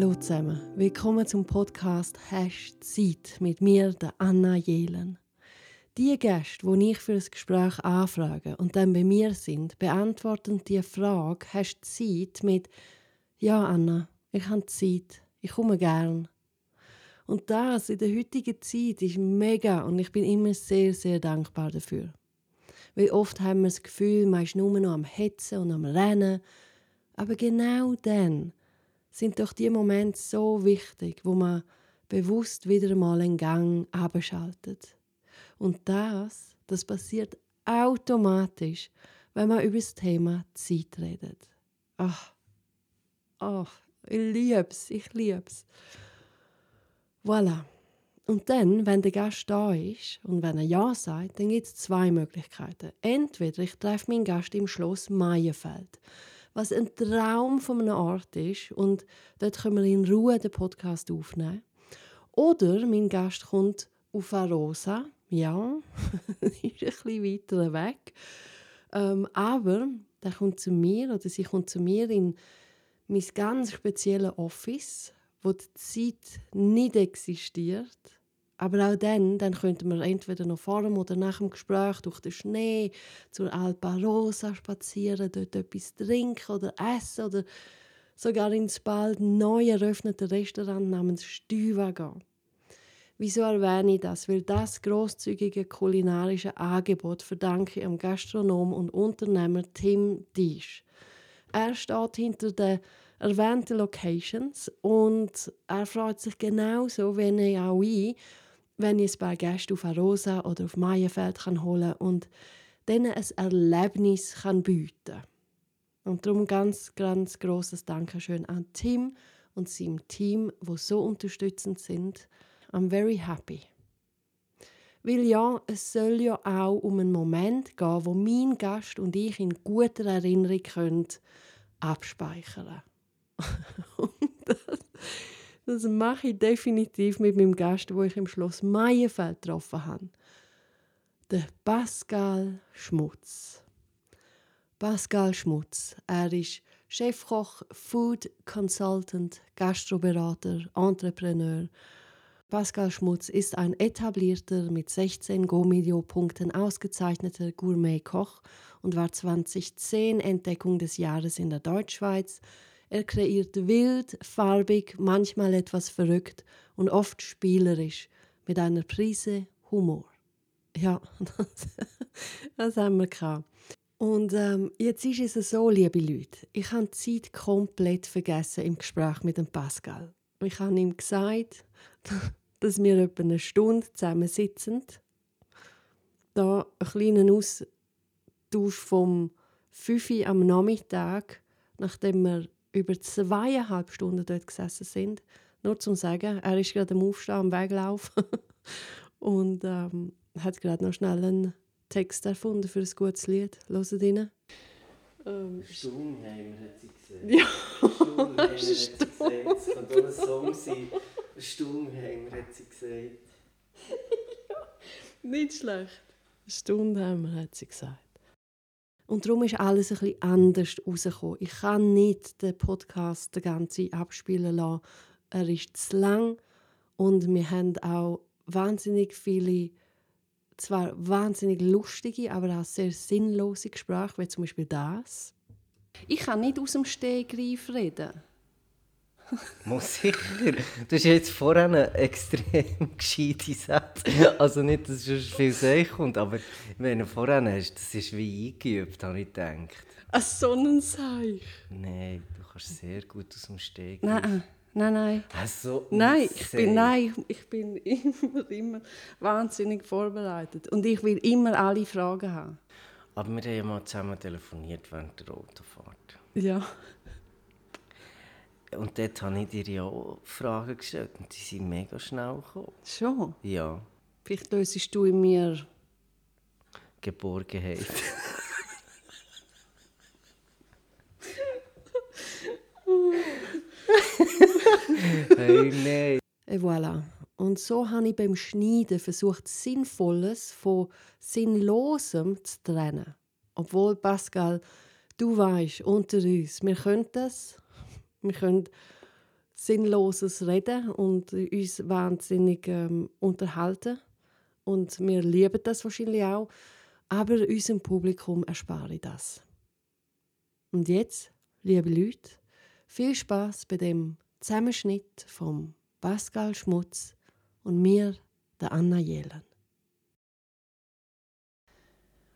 Hallo zusammen, willkommen zum Podcast Hast Zeit mit mir, der Anna Jelen. Die Gäste, die ich für das Gespräch anfrage und dann bei mir sind, beantworten die Frage Hast Zeit mit Ja, Anna, ich habe Zeit, ich komme gern. Und das in der heutigen Zeit ist mega und ich bin immer sehr, sehr dankbar dafür. Weil oft haben wir das Gefühl, man ist nur noch am Hetzen und am Rennen. Aber genau dann sind doch die Momente so wichtig, wo man bewusst wieder einmal einen Gang abschaltet. Und das, das passiert automatisch, wenn man über das Thema Zeit redet. Ach, ach, ich lieb's, ich lieb's. Voilà. Und dann, wenn der Gast da ist und wenn er Ja sagt, dann gibt es zwei Möglichkeiten. Entweder ich treffe meinen Gast im Schloss Maienfeld was ein Traum von einem Ort ist. Und dort können wir in Ruhe den Podcast aufnehmen. Oder mein Gast kommt auf Arosa. Ja, ist ein bisschen weiter weg. Ähm, aber der kommt zu mir oder sie kommt zu mir in mein ganz spezielles Office, wo die Zeit nicht existiert aber auch dann, dann könnten wir entweder noch vor dem oder nach dem Gespräch durch den Schnee zur Alpa Rosa spazieren, dort etwas trinken oder essen oder sogar ins bald neu eröffnete Restaurant namens Stüva gehen. Wieso erwähne ich das? Weil das großzügige kulinarische Angebot verdanke ich am Gastronom und Unternehmer Tim Disch. Er steht hinter den erwähnten Locations und er freut sich genauso, wenn ich auch ich wenn ich ein paar Gäste auf Arosa oder auf Maienfeld kann und denen ein Erlebnis kann bieten Und darum ganz, ganz großes Dankeschön an Tim und seinem Team, wo so unterstützend sind. I'm very happy. Weil ja, es soll ja auch um einen Moment gehen, wo mein Gast und ich in guter Erinnerung können abspeichern. das, mache ich definitiv mit meinem Gast, wo ich im Schloss Maienfeld getroffen habe. Der Pascal Schmutz. Pascal Schmutz. Er ist Chefkoch, Food Consultant, Gastroberater, Entrepreneur. Pascal Schmutz ist ein etablierter, mit 16 Go-Medio-Punkten ausgezeichneter Gourmet-Koch und war 2010 Entdeckung des Jahres in der Deutschschweiz, er kreiert wild, farbig, manchmal etwas verrückt und oft spielerisch mit einer Prise Humor. Ja, das, das haben wir gehabt. Und ähm, jetzt ist es so, liebe Leute, ich habe die Zeit komplett vergessen im Gespräch mit dem Pascal. Ich habe ihm gesagt, dass wir etwa eine Stunde zusammen sitzen, da einen kleinen Austausch vom 5 Uhr am Nachmittag, nachdem wir über zweieinhalb Stunden dort gesessen sind. Nur zum sagen, er ist gerade am Aufstehen, am Weglaufen und ähm, hat gerade noch schnell einen Text erfunden für ein gutes Lied. Hört rein. Ähm, Sturmheimer hat sie gesagt. Ja, Sturmheimer hat sie gesagt. Es kann auch ein Song sein. Sturmheimer hat sie gesagt. ja, nicht schlecht. Sturmheimer hat sie gesagt. Und darum ist alles ein bisschen anders rausgekommen. Ich kann nicht den Podcast den ganzen abspielen lassen. Er ist zu lang und wir haben auch wahnsinnig viele, zwar wahnsinnig lustige, aber auch sehr sinnlose Gespräche, wie zum Beispiel das. Ich kann nicht aus dem Stegreif reden. Muss sicher. Du hast jetzt vorhin einen extrem gescheite Satz. Also nicht, dass es viel Seich kommt, aber wenn du vorhin hast, das ist wie eingeübt, habe ich gedacht. Ein Sonnenseich? Nein, du kannst sehr gut aus dem Steg. Nein, nein, nein. Also, nein, ich bin, nein, ich bin immer, immer wahnsinnig vorbereitet. Und ich will immer alle Fragen haben. Aber wir haben ja mal zusammen telefoniert während der Autofahrt. Ja. Und dort habe ich dir ja auch Fragen gestellt und die sind mega schnell gekommen. Schon? Ja. Vielleicht lösest du in mir... Geborgenheit. hey, nein. Et voilà. Und so habe ich beim Schneiden versucht, Sinnvolles von Sinnlosem zu trennen. Obwohl, Pascal, du weißt, unter uns, wir können das wir können sinnloses Reden und uns wahnsinnig ähm, unterhalten. Und wir lieben das wahrscheinlich auch. Aber unserem Publikum erspare ich das. Und jetzt, liebe Leute, viel Spaß bei dem Zusammenschnitt von Pascal Schmutz und mir, der Anna Jelen.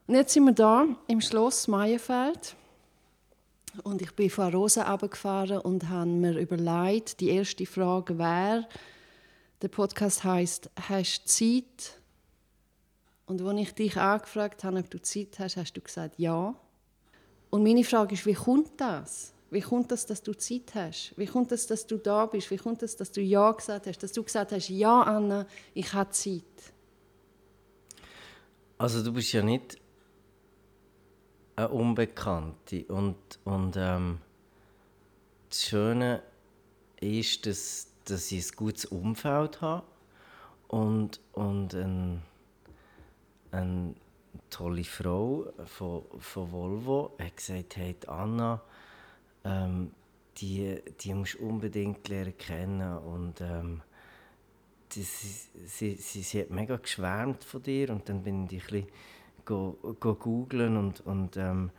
Und jetzt sind wir da im Schloss Meierfeld. Und ich bin von Rosa abgefahren und habe mir überlegt, die erste Frage wäre, der Podcast heißt «Hast du Zeit?» Und als ich dich angefragt habe, ob du Zeit hast, hast du gesagt «Ja». Und meine Frage ist, wie kommt das? Wie kommt das, dass du Zeit hast? Wie kommt das, dass du da bist? Wie kommt das, dass du Ja gesagt hast? Dass du gesagt hast, ja, Anna, ich habe Zeit. Also du bist ja nicht eine Unbekannte. Und, und ähm, das Schöne ist, dass, dass ich ein gutes Umfeld habe und, und ein, eine tolle Frau von, von Volvo hat gesagt, hey Anna, ähm, die, die musst du unbedingt lernen kennen und ähm, sie, sie, sie, sie hat mega geschwärmt von dir und dann bin ich ein bisschen go, go googlen und, und ähm,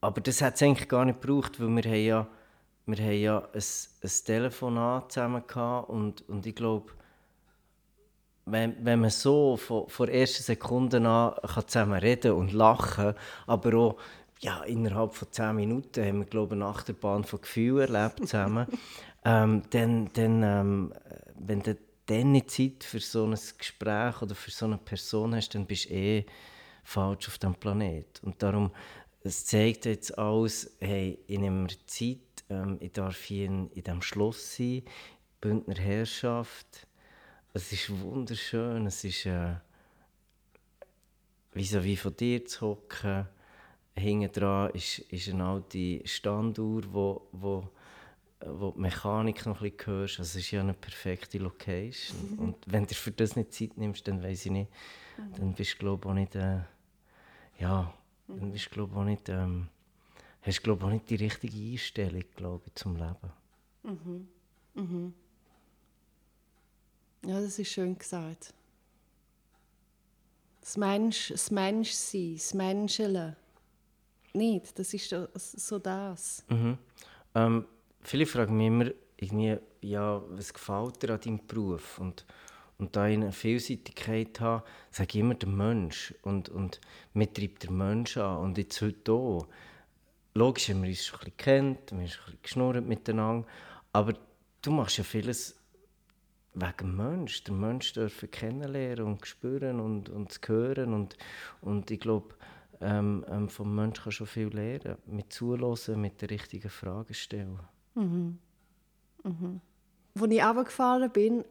aber das hat es eigentlich gar nicht gebraucht, weil wir haben ja, wir haben ja ein, ein Telefonat zusammen gehabt und, und ich glaube, wenn, wenn man so von, von ersten Sekunde an kann zusammen reden und lachen, aber auch ja, innerhalb von zehn Minuten haben wir glaube ich, eine Achterbahn von Gefühlen erlebt zusammen, ähm, dann, dann ähm, wenn du dann nicht Zeit für so ein Gespräch oder für so eine Person hast, dann bist du eh falsch auf diesem Planet. Und darum, es zeigt jetzt alles, hey, ich nehme mir Zeit, ähm, ich darf hier in, in diesem Schloss sein, Bündner Herrschaft. Es ist wunderschön, es ist äh, wie wie von dir zu hocken. Hinten dran ist, ist eine alte Standuhr, wo, wo, wo die Mechanik noch ein bisschen hörst. Also es ist ja eine perfekte Location. Und wenn du für das nicht Zeit nimmst, dann weiß ich nicht, dann bist du glaube ich auch nicht... Äh, ja, dann bist, glaub, auch nicht, ähm, hast du auch nicht die richtige Einstellung glaub ich, zum Leben. Mhm. Mhm. Ja, das ist schön gesagt. Das, Mensch, das Menschsein, das Menscheln. Nicht, das ist so das. Mhm. Ähm, viele fragen mich immer, irgendwie, ja, was gefällt dir an deinem Beruf? Und und da eine Vielseitigkeit habe, sage ich immer der Mensch. Und, und mir treibt der Mensch an. Und jetzt heute hier, logisch haben wir uns schon ein bisschen kennt, wir haben ein bisschen geschnurrt miteinander, aber du machst ja vieles wegen dem Mensch. Der Mensch dürfen kennenlernen und spüren und, und hören. Und, und ich glaube, ähm, ähm, vom Mensch kann schon viel lernen. Mit Zuhören, mit den richtigen Fragen stellen. Mhm. Mhm. Als ich runtergefahren bin,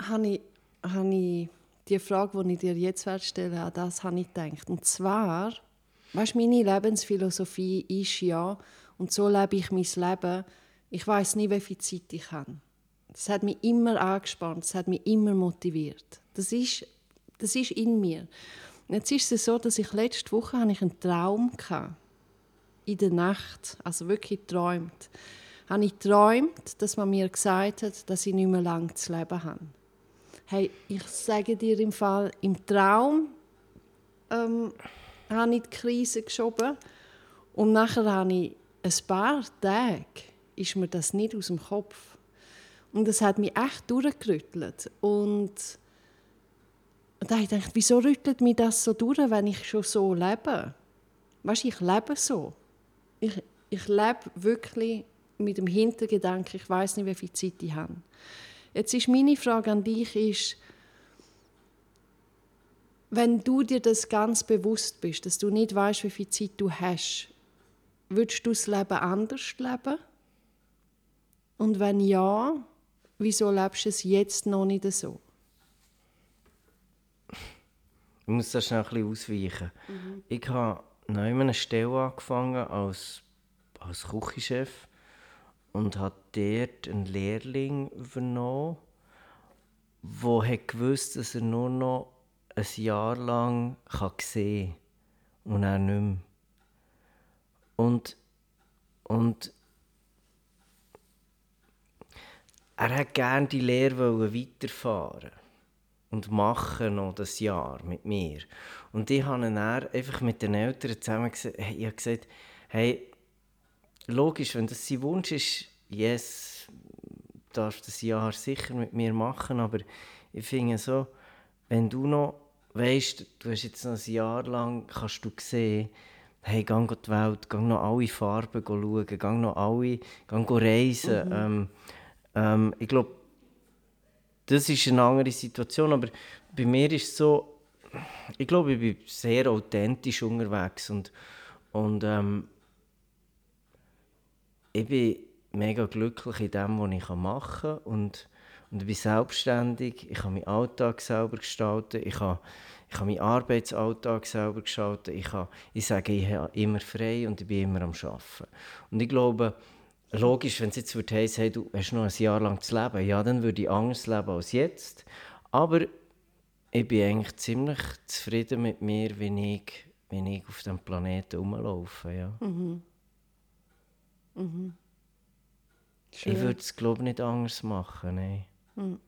habe ich habe ich die Frage, die ich dir jetzt stelle, an das habe ich gedacht. Und zwar, weißt, meine Lebensphilosophie ist ja, und so lebe ich mein Leben, ich weiß nie, wie viel Zeit ich habe. Das hat mich immer angespannt, das hat mich immer motiviert. Das ist, das ist in mir. Jetzt ist es so, dass ich letzte Woche hatte ich einen Traum hatte. In der Nacht, also wirklich geträumt. Habe ich geträumt, dass man mir gesagt hat, dass ich nicht mehr lange zu leben habe. Hey, ich sage dir im Fall, im Traum ähm, habe ich die Krise geschoben und nachher habe ich ein paar Tage ist mir das nicht aus dem Kopf. Und das hat mich echt durchgerüttelt. Und da habe ich gedacht, wieso rüttelt mich das so durch, wenn ich schon so lebe? Weißt du, ich lebe so. Ich, ich lebe wirklich mit dem Hintergedanken, ich weiß nicht, wie viel Zeit ich habe. Jetzt ist meine Frage an dich ist, wenn du dir das ganz bewusst bist, dass du nicht weißt, wie viel Zeit du hast, würdest du das Leben anders leben? Und wenn ja, wieso lebst du es jetzt noch nicht so? Ich muss das schnell ein bisschen ausweichen. Mhm. Ich habe neu eine Stelle angefangen als, als Küchenchef und hat dort einen Lehrling übernommen, der gewusst dass er nur noch ein Jahr lang sehen kann und er nicht mehr. Und, und er hat gerne die Lehre weiterfahren und machen noch das Jahr mit mir. Und ich habe dann einfach mit den Eltern zusammen gesagt, ich habe gesagt, hey, logisch, wenn das sein Wunsch ist, yes, darfst das Jahr sicher mit mir machen, aber ich finde so, wenn du noch weißt, du hast jetzt noch ein Jahr lang, kannst du sehen, hey, geh die Welt, geh noch alle Farben schauen, geh noch alle, geh reisen. Mhm. Ähm, ähm, ich glaube, das ist eine andere Situation, aber bei mir ist es so, ich glaube, ich bin sehr authentisch unterwegs und, und ähm, ich bin mega glücklich in dem, was ich machen kann und, und ich bin selbstständig, ich kann meinen Alltag selber gestalten, ich kann, ich kann meinen Arbeitsalltag selber gestalten, ich, kann, ich sage, ich habe immer frei und ich bin immer am Arbeiten. Und ich glaube, logisch, wenn es jetzt würde heißen, hey, du hast noch ein Jahr lang zu leben, ja, dann würde ich anders leben als jetzt. Aber ich bin eigentlich ziemlich zufrieden mit mir, wie ich, wie ich auf diesem Planeten rumlaufe. Ja. Mhm. Mhm. Ich würde es, glaube ich, nicht anders machen. Nein. Mhm.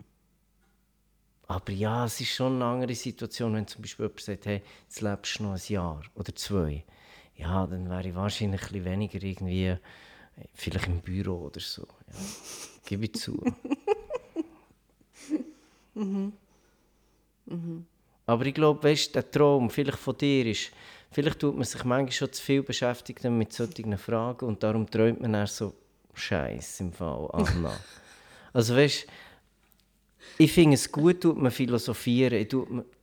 Aber ja, es ist schon eine andere Situation, wenn zum Beispiel jemand sagt, hey, jetzt lebst du noch ein Jahr oder zwei. Ja, dann wäre ich wahrscheinlich ein bisschen weniger irgendwie Vielleicht im Büro oder so. Ja. Gebe ich zu. mhm. Mhm. Aber ich glaube, weißt, der Traum vielleicht von dir ist, vielleicht tut man sich manchmal schon zu viel beschäftigt mit solchen Fragen und darum träumt man dann so Scheiß im Fall, Anna. also weißt, ich finde es gut, tut man philosophieren. Ich,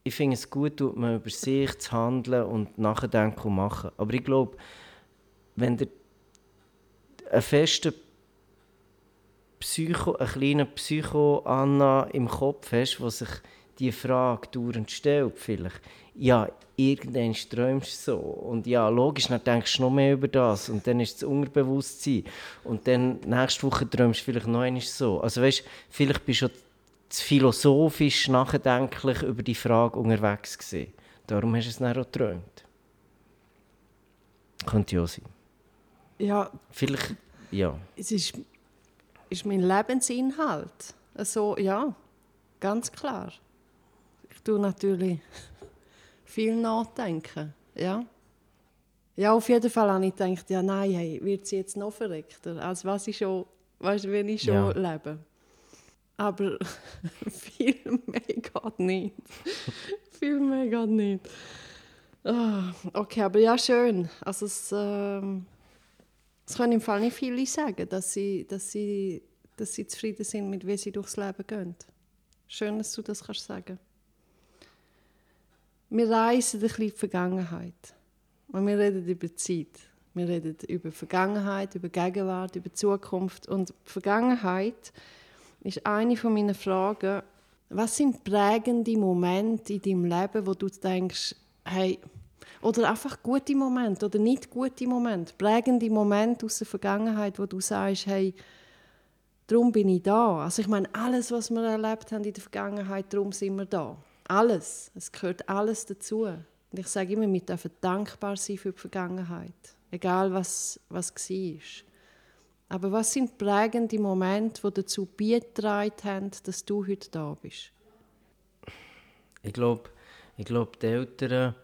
ich finde es gut, tut man über sich zu handeln und nachdenken und machen. Aber ich glaube, wenn der einen festen Psycho, einen kleinen Psycho-Anna im Kopf hast, wo sich die Frage dauernd stellt, vielleicht. Ja, irgendwann träumst du so. Und ja, logisch, dann denkst du noch mehr über das. Und dann ist das Unterbewusstsein. Und dann nächste Woche träumst du vielleicht noch einmal so. Also weißt, vielleicht bist du zu philosophisch, nachdenklich über die Frage unterwegs gewesen. Darum hast du es dann auch geträumt. Könnte ja sein. Ja. Vielleicht, ja. Es ist, ist mein Lebensinhalt. Also, ja, ganz klar. Tue natürlich viel nachdenken, ja. Ja, auf jeden Fall habe ich gedacht, ja nein, hey, wird sie jetzt noch verrückter, als was ich schon, weißt, wenn ich schon ja. lebe. Aber viel mehr geht nicht. viel mehr geht nicht. Oh, okay, aber ja, schön. Also es, ähm, es können im Fall nicht viele sagen, dass sie, dass sie, dass sie zufrieden sind, mit wie sie durchs Leben gehen. Schön, dass du das kannst sagen. Wir reisen ein bisschen in die Vergangenheit. Und wir reden über Zeit. Wir reden über Vergangenheit, über Gegenwart, über Zukunft. Und die Vergangenheit ist eine von meinen Fragen. Was sind prägende Momente in deinem Leben, wo du denkst, hey, oder einfach gute Momente oder nicht gute Momente, prägende Momente aus der Vergangenheit, wo du sagst, hey, darum bin ich da. Also ich meine, alles, was wir erlebt haben in der Vergangenheit, darum sind wir da. Alles. Es gehört alles dazu. Und ich sage immer, wir dürfen dankbar sein für die Vergangenheit. Egal, was, was war. Aber was sind prägende Momente, die dazu beigetragen haben, dass du heute da bist? Ich glaube, ich glaub, die Eltern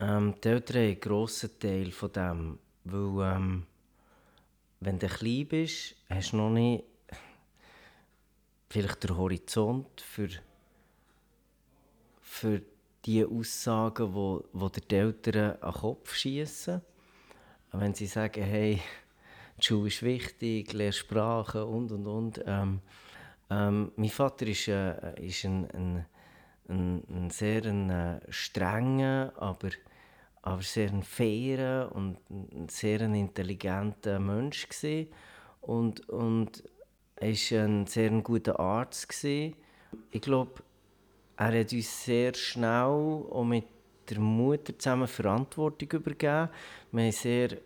ähm, die Eltern haben einen grossen Teil von dem, weil ähm, wenn du klein bist, hast du noch nicht vielleicht den Horizont für, für die Aussagen, wo, wo die Eltern an den Kopf schießen. Wenn sie sagen, hey, die Schule ist wichtig, lerne Sprachen und und und. Ähm, ähm, mein Vater ist, äh, ist ein, ein, ein, ein sehr ein, äh, strenger, aber aber sehr ein fairer und ein sehr intelligenter Mensch gewesen. und und er war ein sehr guter Arzt gewesen. Ich glaube, er hat uns sehr schnell auch mit der Mutter zusammen Verantwortung übergeben. Wir mussten sehr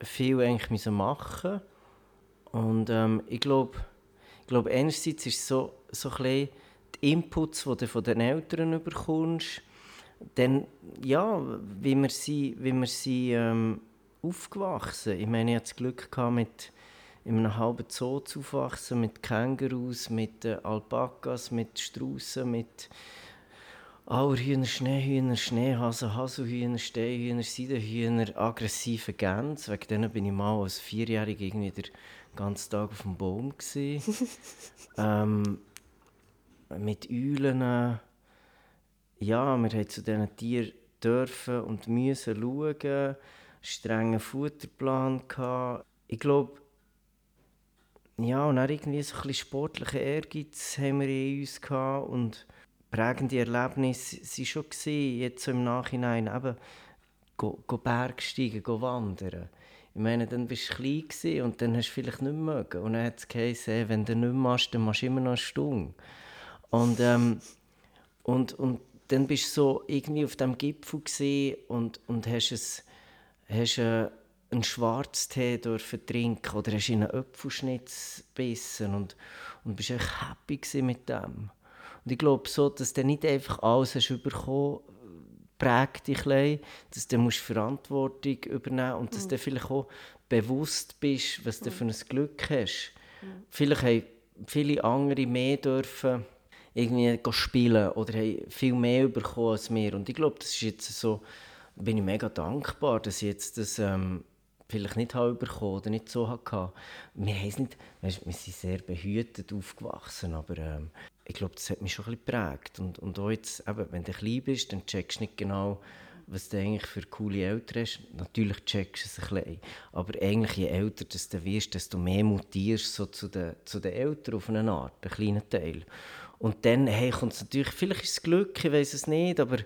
viel eigentlich machen und ähm, ich glaube, ich einerseits ist es so, so ein die Inputs, die du von den Eltern bekommst, dann, ja, wie wir sie, wie wir sie ähm, aufgewachsen. Ich meine, ich hatte das Glück gehabt mit, in einem halben Zoo zu aufwachsen, mit Kängurus, mit äh, Alpakas, mit Straußen, mit Auerhühner, Schneehühner, Schneehasen, Haselhühner, Steinhühner, Seidenhühner, aggressive Gänse. Wegen denen bin ich mal als Vierjähriger irgendwie den ganzen Tag auf dem Baum. ähm, mit Eulen. Ja, wir haben zu diesen Tieren dürfen und müssen schauen. Strengen Futterplan. Gehabt. Ich glaube, ja, und auch irgendwie so ein bisschen sportlichen Ehrgeiz haben wir in uns gehabt und prägende Erlebnisse waren schon gewesen, jetzt so im Nachhinein eben go, go Bergsteigen, go wandern. Ich meine, dann warst du klein und dann hast du vielleicht nicht mehr mögen. Und dann hat es geheißen, wenn du nicht machst, dann machst du immer noch eine Stunde. Und, ähm, und, und dann bist du so irgendwie auf diesem Gipfel und, und hast, es, hast äh, einen Schwarztee dürfen trinken oder hast in einen Apfelschnitz gebissen und, und bist echt happy mit dem. Und ich glaube so, dass du nicht einfach alles hast bekommen prägt dich ein dass du musst Verantwortung übernehmen und dass mhm. du vielleicht auch bewusst bist, was du mhm. für ein Glück hast. Mhm. Vielleicht haben viele andere mehr dürfen irgendwie spielen oder haben viel mehr bekommen als wir. Und ich glaube, das ist jetzt so, bin ich mega dankbar, dass ich jetzt das ähm, vielleicht nicht habe oder nicht so hatte. Wir, nicht, weißt, wir sind sehr behütet aufgewachsen, aber ähm, ich glaube, das hat mich schon ein bisschen geprägt. Und, und auch jetzt, eben, wenn du klein bist, dann checkst du nicht genau, was du eigentlich für coole Eltern hast. Natürlich checkst du es ein bisschen. Aber eigentlich, je älter du wirst, desto mehr mutierst so zu den, zu den Eltern auf eine Art, einen kleinen Teil. Und dann hey, kommt es natürlich, vielleicht ist es Glück, ich weiß es nicht, aber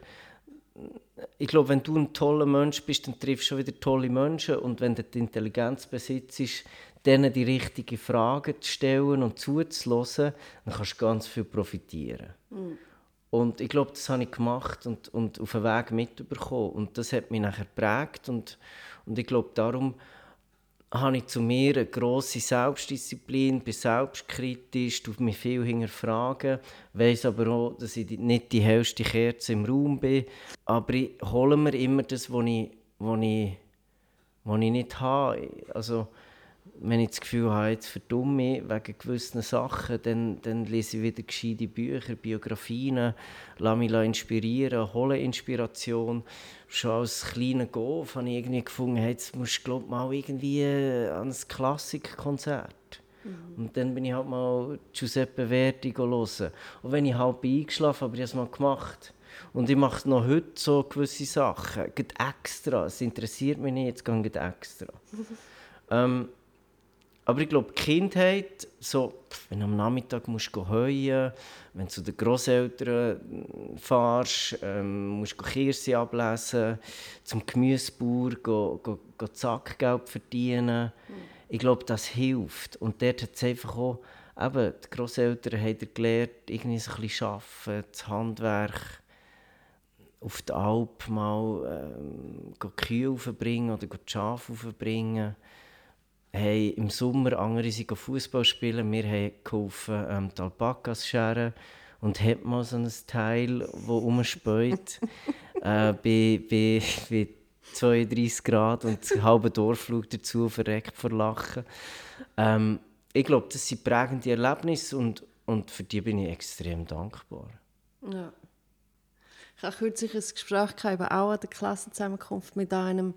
ich glaube, wenn du ein toller Mensch bist, dann triffst du schon wieder tolle Menschen. Und wenn du die Intelligenz besitzt, denen die richtigen Fragen zu stellen und zuzulassen, dann kannst du ganz viel profitieren. Mhm. Und ich glaube, das habe ich gemacht und, und auf den Weg mitbekommen. Und das hat mich nachher geprägt. Und, und ich glaube, darum habe ich zu mir eine grosse Selbstdisziplin, bin selbstkritisch, tue mich viel hinterfragen, weiß aber auch, dass ich nicht die hellste Kerze im Raum bin. Aber ich hole mir immer das, was ich, was ich, was ich nicht habe. Also, wenn ich das Gefühl habe, jetzt verdumme wegen gewissen Sachen, dann, dann lese ich wieder gescheite Bücher, Biografien, lasse mich inspirieren, hole Inspiration. Schon als kleiner Golf habe ich irgendwie gefunden, hey, jetzt musst du glaub, mal irgendwie an ein Klassikkonzert. Mhm. Und dann bin ich halt mal Giuseppe Verdi hören. Und wenn ich halb eingeschlafen habe, habe ich es mal gemacht. Und ich mache noch heute so gewisse Sachen, geht extra. Es interessiert mich nicht, jetzt gehe ich extra. ähm, aber ich glaube, die Kindheit, so, wenn du am Nachmittag musst du heuen wenn du zu den Großeltern äh, fährst, ähm, musst du Kirse ablesen, zum Gemüsebauer go, go, go Zackgeld verdienen. Mhm. Ich glaube, das hilft. Und dort hat es einfach auch, eben, die Großeltern haben gelernt, irgendwie so ein bisschen arbeiten, das Handwerk auf der Alp mal ähm, Kühe aufbringen oder die Schafe aufbringen haben im Sommer andere sind Fußball spielen. Wir haben geholfen, ähm, die Alpakas scheren und hat mal so ein Teil, das rumspäut, äh, bei, bei, bei 32 Grad und das halbe Dorf dazu, verreckt vor Lachen. Ähm, ich glaube, das sind prägende Erlebnisse und, und für die bin ich extrem dankbar. Ja. Ich habe kürzlich ein Gespräch gehabt, auch an der Klassenzusammenkunft mit einem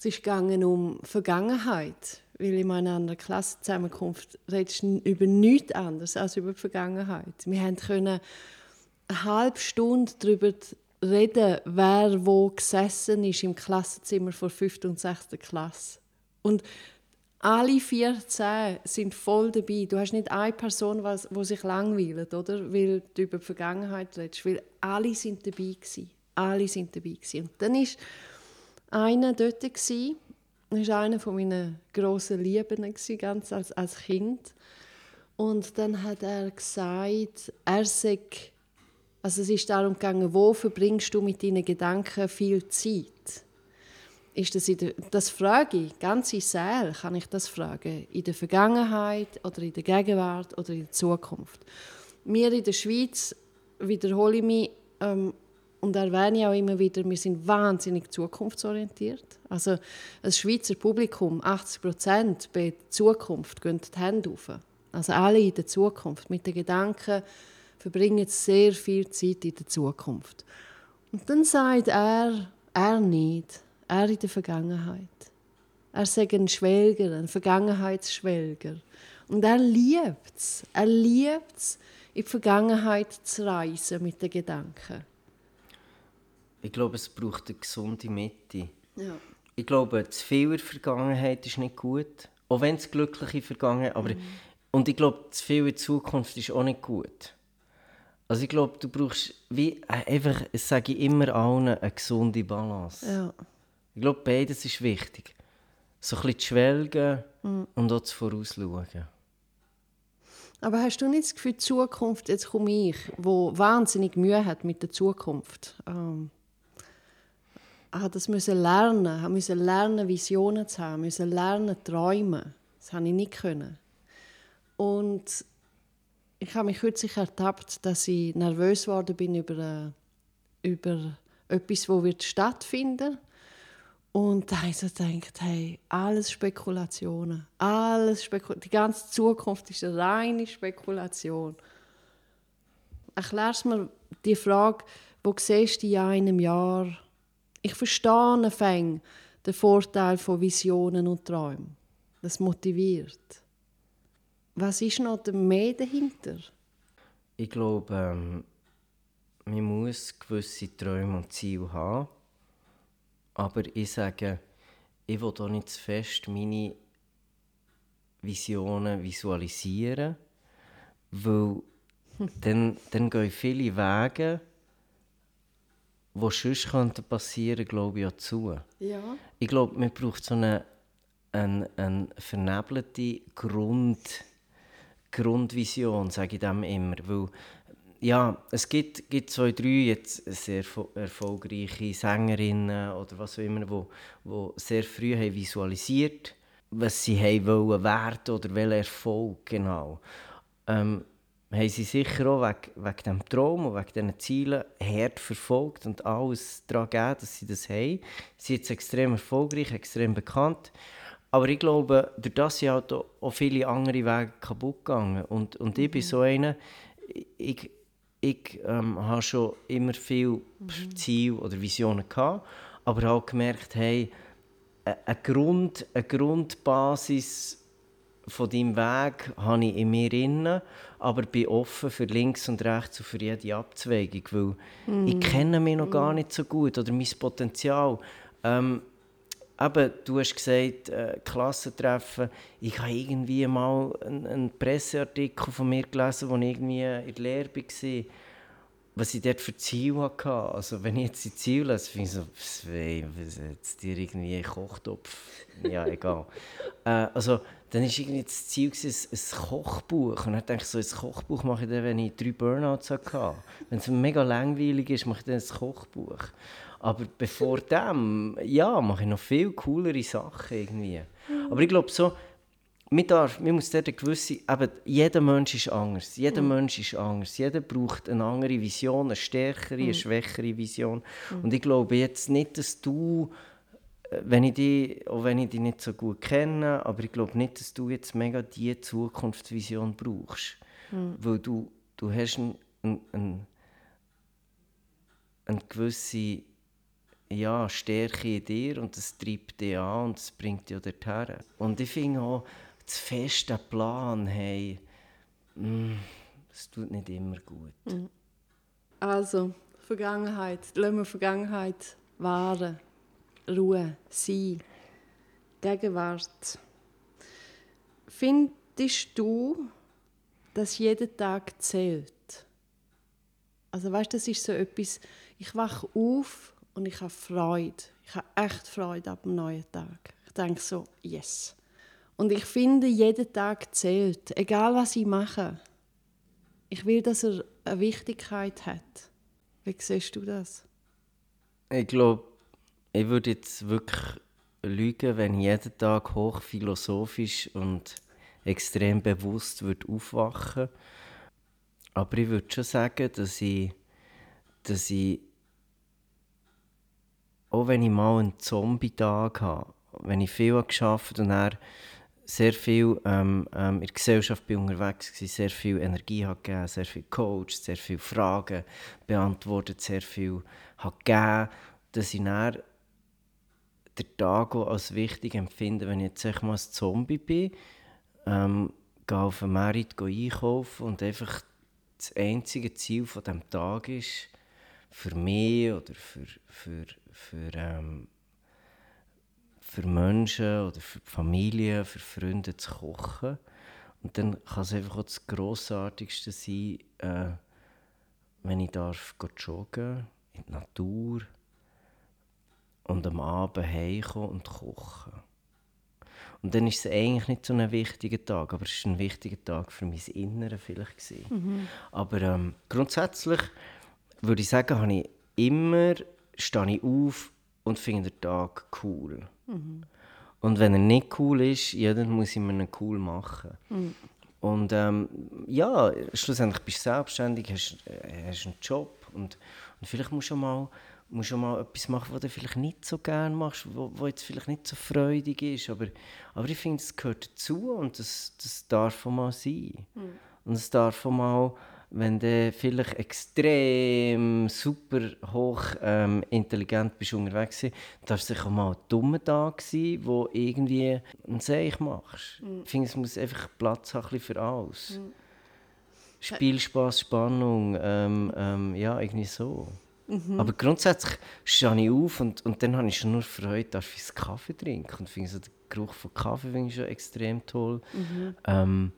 es ist gegangen um Vergangenheit, weil in meiner anderen Klassenzusammenkunft redest du über nichts anderes als über die Vergangenheit. Wir können eine halbe Stunde darüber reden, wer wo gesessen ist im Klassenzimmer vor 5. und 6. Klasse. Und alle 14 sind voll dabei. Du hast nicht eine Person, die sich langweilt, oder? Weil du über die Vergangenheit redest. Weil alle sind dabei gewesen. Alle sind dabei gewesen. Und dann ist einer dort. Gewesen. War einer meiner grossen Lieben, ganz als, als Kind. Und dann hat er gesagt, er sei, also es ist darum gegangen, wo verbringst du mit deinen Gedanken viel Zeit? Ist das, in der, das frage ich, ganz in Säle kann ich das fragen, in der Vergangenheit oder in der Gegenwart oder in der Zukunft. Wir in der Schweiz, wiederhole ich mich, ähm, und erwähne ich auch immer wieder, wir sind wahnsinnig zukunftsorientiert. Also als Schweizer Publikum, 80 Prozent bei Zukunft, gehen die Hände auf. Also alle in der Zukunft. Mit den Gedanken verbringen sehr viel Zeit in der Zukunft. Und dann sagt er, er nicht, er in der Vergangenheit. Er sagt ein Schwelger, ein Vergangenheitsschwelger. Und er liebt es. Er liebt es, in die Vergangenheit zu reisen mit den Gedanken. Ich glaube, es braucht eine gesunde Mitte. Ja. Ich glaube, zu viel in der Vergangenheit ist nicht gut. Auch wenn es glückliche Vergangenheit aber mhm. Und ich glaube, zu viel in Zukunft ist auch nicht gut. Also ich glaube, du brauchst wie äh, einfach, das sage ich immer allen, eine gesunde Balance. Ja. Ich glaube, beides ist wichtig. So ein bisschen zu schwelgen mhm. und auch zu vorausschauen. Aber hast du nicht das Gefühl, die Zukunft, jetzt komme ich, wo wahnsinnig Mühe hat mit der Zukunft, ähm, hat das müssen lernen, hat müssen lernen, Visionen zu haben, müssen lernen, träumen. Das habe ich nicht können. Und ich habe mich kürzlich ertappt, dass ich nervös geworden bin über, äh, über etwas, das wird stattfinden und da habe ich so gedacht, hey, alles Spekulationen. Alles Spekul Die ganze Zukunft ist eine reine Spekulation. Erklärst mir die Frage, wo siehst du dich in einem Jahr? Ich verstehe Fäng den Vorteil von Visionen und Träumen. Das motiviert. Was ist noch mehr dahinter? Ich glaube, ähm, man muss gewisse Träume und Ziele haben aber ich sage, ich will auch nicht zu fest meine Visionen visualisieren, weil dann, dann gehen viele Wege, die sonst passieren könnten, glaube ich, auch zu. Ja. Ich glaube, man braucht so eine, eine, eine vernebelte Grund, Grundvision, sage ich dem immer. Weil ja, es gibt, gibt zwei, drei jetzt sehr erfolgreiche Sängerinnen oder was auch immer, die, die sehr früh haben visualisiert was sie haben wollen werden oder welchen Erfolg genau. Ähm, haben sie sicher auch wegen, wegen diesem Traum und wegen diesen Zielen hart verfolgt und alles daran gegeben, dass sie das haben. Sie sind extrem erfolgreich, extrem bekannt. Aber ich glaube, durch das sind halt auch viele andere Wege kaputt gegangen. Und, und ich bin mhm. so einer, ich, ich ähm, habe schon immer viele mhm. Ziele oder Visionen gehabt, aber habe gemerkt, hey, eine, Grund, eine Grundbasis von deinem Weg habe ich in mir inne, aber bin offen für links und rechts und für jede Abzweigung, weil mm. ich kenne mich noch gar nicht so gut oder mein Potenzial. Ähm, eben, du hast gesagt, äh, Klassentreffen. Ich habe irgendwie mal einen, einen Presseartikel von mir gelesen, wo ich irgendwie in der Lehre war, was ich dort für Ziele hatte. Also wenn ich jetzt die Ziele lese, finde ich so, was, was jetzt dir irgendwie ein Kochtopf? Ja, egal. äh, also dann war irgendwie das Ziel gewesen, ein, ein Kochbuch. Und dann denke ich so, ein Kochbuch mache ich dann, wenn ich drei Burnouts hatte. Wenn es mega langweilig ist, mache ich dann ein Kochbuch. Aber bevor dem, ja, mache ich noch viel coolere Sachen irgendwie. Aber ich glaube so, man, darf, man muss dort eine gewisse, eben, jeder Mensch ist anders, jeder mhm. Mensch ist anders, jeder braucht eine andere Vision, eine stärkere, mhm. eine schwächere Vision. Mhm. Und ich glaube jetzt nicht, dass du, äh, wenn ich die, auch wenn ich dich nicht so gut kenne, aber ich glaube nicht, dass du jetzt mega diese Zukunftsvision brauchst. Mhm. Weil du, du hast eine ein, ein, eine gewisse ja, Stärke in dir und das treibt dich an und das bringt dich dorthin. Und ich finde auch, zu fest einen Plan haben, mm, das tut nicht immer gut. Mhm. Also, Vergangenheit, lassen wir Vergangenheit wahren, Ruhe, sein, Gegenwart. Findest du, dass jeder Tag zählt? Also weißt, das ist so etwas, ich wache auf und ich habe Freude. Ich habe echt Freude ab dem neuen Tag. Ich denke so, yes. Und ich finde, jeder Tag zählt, egal was ich mache. Ich will, dass er eine Wichtigkeit hat. Wie siehst du das? Ich glaube, ich würde jetzt wirklich lügen, wenn ich jeden Tag hochphilosophisch und extrem bewusst würde aufwachen Aber ich würde schon sagen, dass ich, dass ich auch wenn ich mal einen Zombie-Tag habe, wenn ich viel geschafft und dann sehr viel ähm, ähm, in der Gesellschaft bin unterwegs war, sehr viel Energie hat gegeben, sehr viel Coach, sehr viele Fragen beantwortet, sehr viel hat gegeben, dass ich dann den Tag als wichtig empfinde, wenn ich jetzt sag mal ein Zombie bin, ähm, gehe auf den Markt einkaufen und einfach das einzige Ziel von dem Tag ist, für mich oder für, für, für, ähm, für Menschen oder für Familie, für Freunde zu kochen. Und dann kann es einfach auch das Grossartigste sein, äh, wenn ich darf joggen in die Natur und am Abend heimkommen und kochen. Und dann ist es eigentlich nicht so ein wichtiger Tag, aber es war ein wichtiger Tag für mein Innere vielleicht. Mhm. Aber ähm, grundsätzlich würde ich sagen, habe ich immer, stehe ich auf und finde den Tag cool. Mhm. Und wenn er nicht cool ist, ja, dann muss ich mir ihn cool machen. Mhm. Und ähm, ja, schlussendlich bist du selbstständig, hast, äh, hast einen Job und, und vielleicht musst du mal, musst du mal etwas machen, was du vielleicht nicht so gerne machst, was jetzt vielleicht nicht so freudig ist. Aber, aber ich finde, es gehört dazu und das, das darf auch mal sein. Mhm. Und es darf auch mal wenn du vielleicht extrem super hoch ähm, intelligent bist unterwegs bist, darfst du sicher mal ein dummer Tag sein, wo irgendwie ein Seich machst. Mhm. Ich finde, es muss einfach Platz haben für alles. Mhm. Spielspaß, Spannung, ähm, ähm, ja, irgendwie so. Mhm. Aber grundsätzlich stehe ich auf und, und dann habe ich schon nur Freude, dass ich Kaffee trinke. Und finde so den Geruch von Kaffee finde ich schon extrem toll. Mhm. Ähm,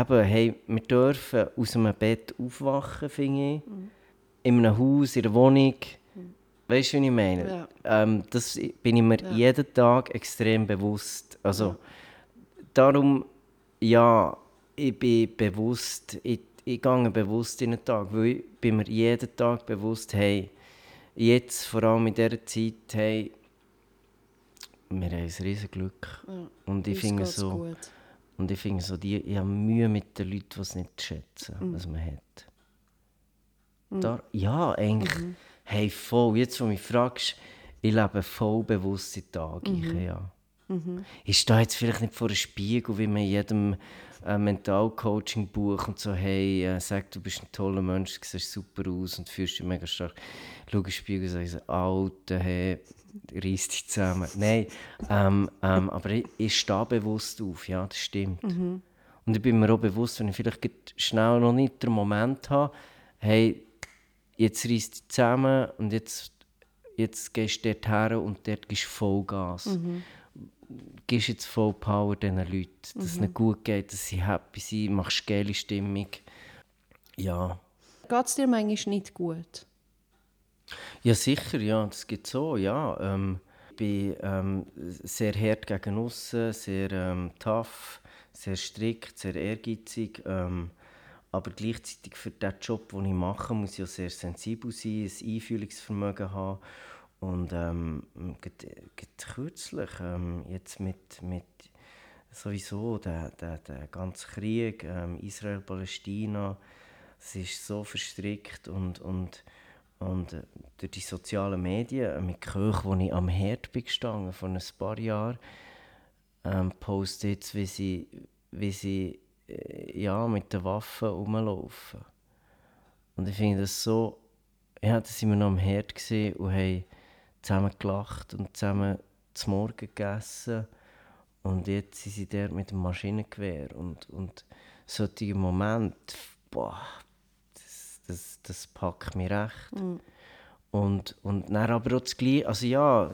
eben, hey, wir dürfen aus einem Bett aufwachen, finde ich. Mhm. In einem Haus, in einer Wohnung. Mhm. Weißt du, was ich meine? Ja. Ähm, das bin ich mir ja. jeden Tag extrem bewusst. Also, ja. darum, ja, ich bin bewusst, ich, ich gehe bewusst in den Tag, weil ich bin mir jeden Tag bewusst, hey, jetzt, vor allem in dieser Zeit, hey, wir haben ein riesiges Glück. Ja, und ich finde so... Gut und ich finde so, die, ich habe Mühe mit den Leuten, die es nicht schätzen, mhm. was man hat. Mhm. Da, ja, eigentlich, mhm. hey, voll, jetzt, wo du mich fragst, ich lebe voll bewusste Tage. Mhm. Ja. Mhm. Ich stehe jetzt vielleicht nicht vor einem Spiegel, wie man in jedem äh, Mentalcoaching-Buch und so, hey, äh, sag, du bist ein toller Mensch, du siehst super aus und fühlst dich mega stark. Schau in den Spiegel und sage, Alter, hey, reiss dich zusammen. Nein, ähm, ähm, aber ich, ich stehe bewusst auf, ja, das stimmt. Mhm. Und ich bin mir auch bewusst, wenn ich vielleicht schnell noch nicht den Moment habe, hey, jetzt reiss dich zusammen und jetzt, jetzt gehst du dort her und dort gehst du Vollgas. Mhm. Gibst jetzt voll Power diesen Leuten, dass mhm. es ihnen gut geht, dass sie happy sind, machst geile Stimmung. Ja. Geht es dir manchmal nicht gut? Ja, sicher, ja, das gibt so, ja. Ähm, ich bin ähm, sehr hart gegen aussen, sehr ähm, tough, sehr strikt, sehr ehrgeizig. Ähm, aber gleichzeitig für den Job, den ich mache, muss ich auch sehr sensibel sein, ein Einfühlungsvermögen haben. Und ähm, kürzlich, ähm, jetzt mit, mit sowieso der, der, der ganze Krieg, ähm, Israel-Palästina, es ist so verstrickt und, und und äh, durch die sozialen Medien, äh, mit Köchen, wo ich am Herd bin gestanden, vor ein paar Jahren, ähm, poste jetzt, wie sie, wie sie äh, ja, mit den Waffen rumlaufen. Und ich finde das so, ja, da sind wir noch am Herd und haben zusammen gelacht und zusammen zum Morgen gegessen. Und jetzt sind sie dort mit dem Maschinengewehr. Und, und solche Momente, boah, das, das packt mich recht. Mhm. Und, und dann aber auch das Gleiche, also ja,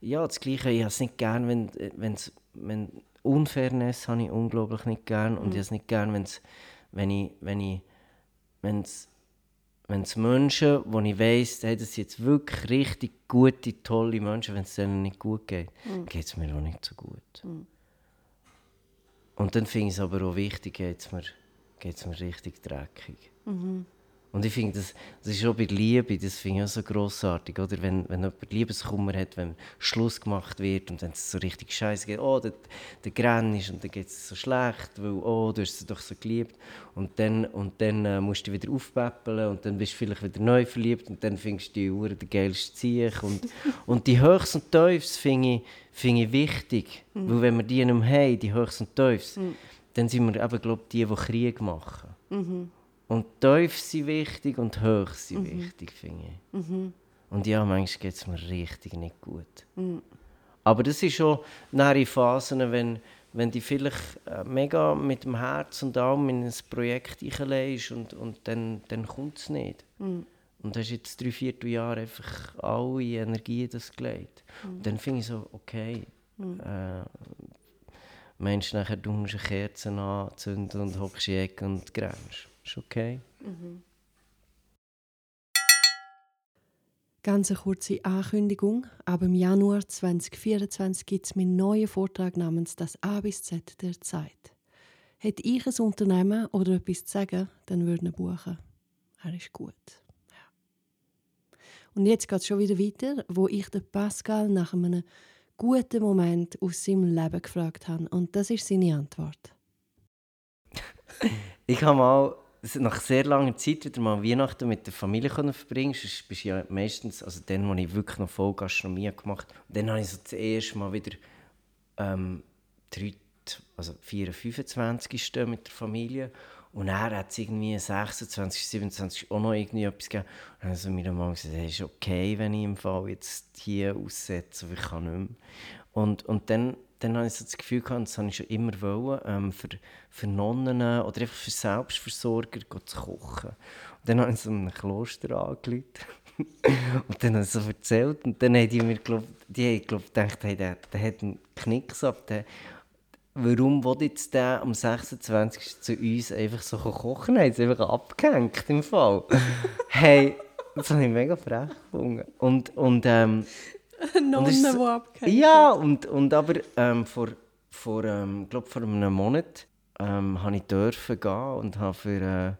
ja das Gleiche, ich habe es nicht gern, wenn, wenn's, wenn Unfairness habe ich unglaublich nicht gern und mhm. ich habe es nicht gern, wenn's, wenn ich, wenn ich, wenn's, wenn es Menschen, wo ich weiss, hey, das sind jetzt wirklich richtig gute, tolle Menschen, wenn es denen nicht gut geht, mhm. geht es mir auch nicht so gut. Mhm. Und dann finde ich es aber auch wichtig, geht es mir, mir richtig dreckig. Mhm. Und ich finde, das, das ist auch bei Liebe, das finde ich auch so grossartig, oder? Wenn, wenn jemand Liebeskummer hat, wenn Schluss gemacht wird und dann es so richtig scheiße geht, oh, der, der Grenn ist und dann geht es so schlecht, weil, oh, du hast sie doch so geliebt. Und dann, und dann äh, musst du wieder aufpäppeln und dann bist du vielleicht wieder neu verliebt und dann findest du die Uhr der geilste Ziech. Und, und die Höchst und Tiefs finde ich, find ich wichtig, mhm. weil wenn wir die nicht mehr haben, die Höchst und Tiefs, mhm. dann sind wir eben, glaube die, die Krieg machen. Mhm. Und tief sind wichtig und hoch sind mhm. wichtig, finde ich. Mhm. Und ja, manchmal geht es mir richtig nicht gut. Mhm. Aber das ist schon in Phasen, wenn, wenn du vielleicht äh, mega mit dem Herz und allem in ein Projekt einlegst und, und dann, dann kommt es nicht. Mhm. Und hast jetzt drei, vier Jahre einfach alle Energie das gelegt. Mhm. Und dann finde ich so, okay, mhm. äh, Mensch, nachher du musst eine Kerze anzünden und hockst in die Ecke und grenzt. Ist okay. Mhm. Ganz eine kurze Ankündigung. Ab im Januar 2024 gibt es meinen neuen Vortrag namens Das A bis Z der Zeit. Hätte ich ein Unternehmen oder etwas zu sagen, dann würde ich buchen. Er ist gut. Ja. Und jetzt geht es schon wieder weiter, wo ich den Pascal nach einem guten Moment aus seinem Leben gefragt habe. Und das ist seine Antwort. ich habe mal nach sehr langer Zeit wieder mal Weihnachten mit der Familie verbringen Sonst bist ja meistens, also dann, als ich wirklich noch voll Gastronomie gemacht habe, dann habe ich so das erste Mal wieder ähm, drei, also 4, 25 mit der Familie. Und er hat es irgendwie 26, 27 auch noch irgendwie etwas gegeben. Und dann ich mir mal gesagt, es ist okay, wenn ich im Fall jetzt hier aussetze, ich kann nicht mehr. Und, und dann dann habe ich so das Gefühl gehabt, das habe ich schon immer wollen, ähm, für, für Nonnen oder einfach für Selbstversorger zu kochen. Und dann habe ich so einem Kloster angerufen. und dann habe ich so erzählt und dann haben die mir glaub, die haben, gedacht, hey, der, der hat einen Knicks ab. Der, warum will jetzt der am 26. zu uns einfach so kochen? Er hat einfach abgehängt im Fall. hey, das habe ich mega frech gefunden. Und, und ähm, Nonnen, die abgehängt Ja, und, und aber ähm, vor, vor, ähm, glaub, vor einem Monat ähm, habe ich dürfen gehen und habe für äh,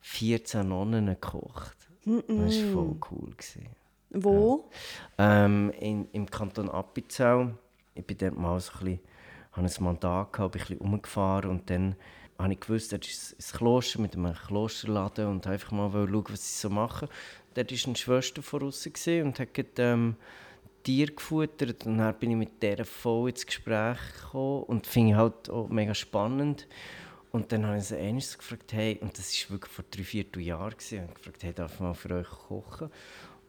14 Nonnen gekocht. Mm -mm. Das war voll cool. Gewesen. Wo? Ja. Ähm, in, Im Kanton Appenzell. Ich bin dort mal so ein bisschen, habe ein Mandat gehabt, bin ein bisschen umgefahren und dann habe ich gewusst, dort ist ein Kloster mit einem Klosterladen und einfach mal schauen, was sie so machen. Dort war eine Schwester von uns und hat ähm, Tier gefuttert. Und dann bin ich mit der voll ins Gespräch gekommen und finde ich halt auch mega spannend. Und dann habe ich sie eines gefragt, hey, und das war wirklich vor drei, vier Jahren, gewesen, und gefragt, hey, darf ich mal für euch kochen?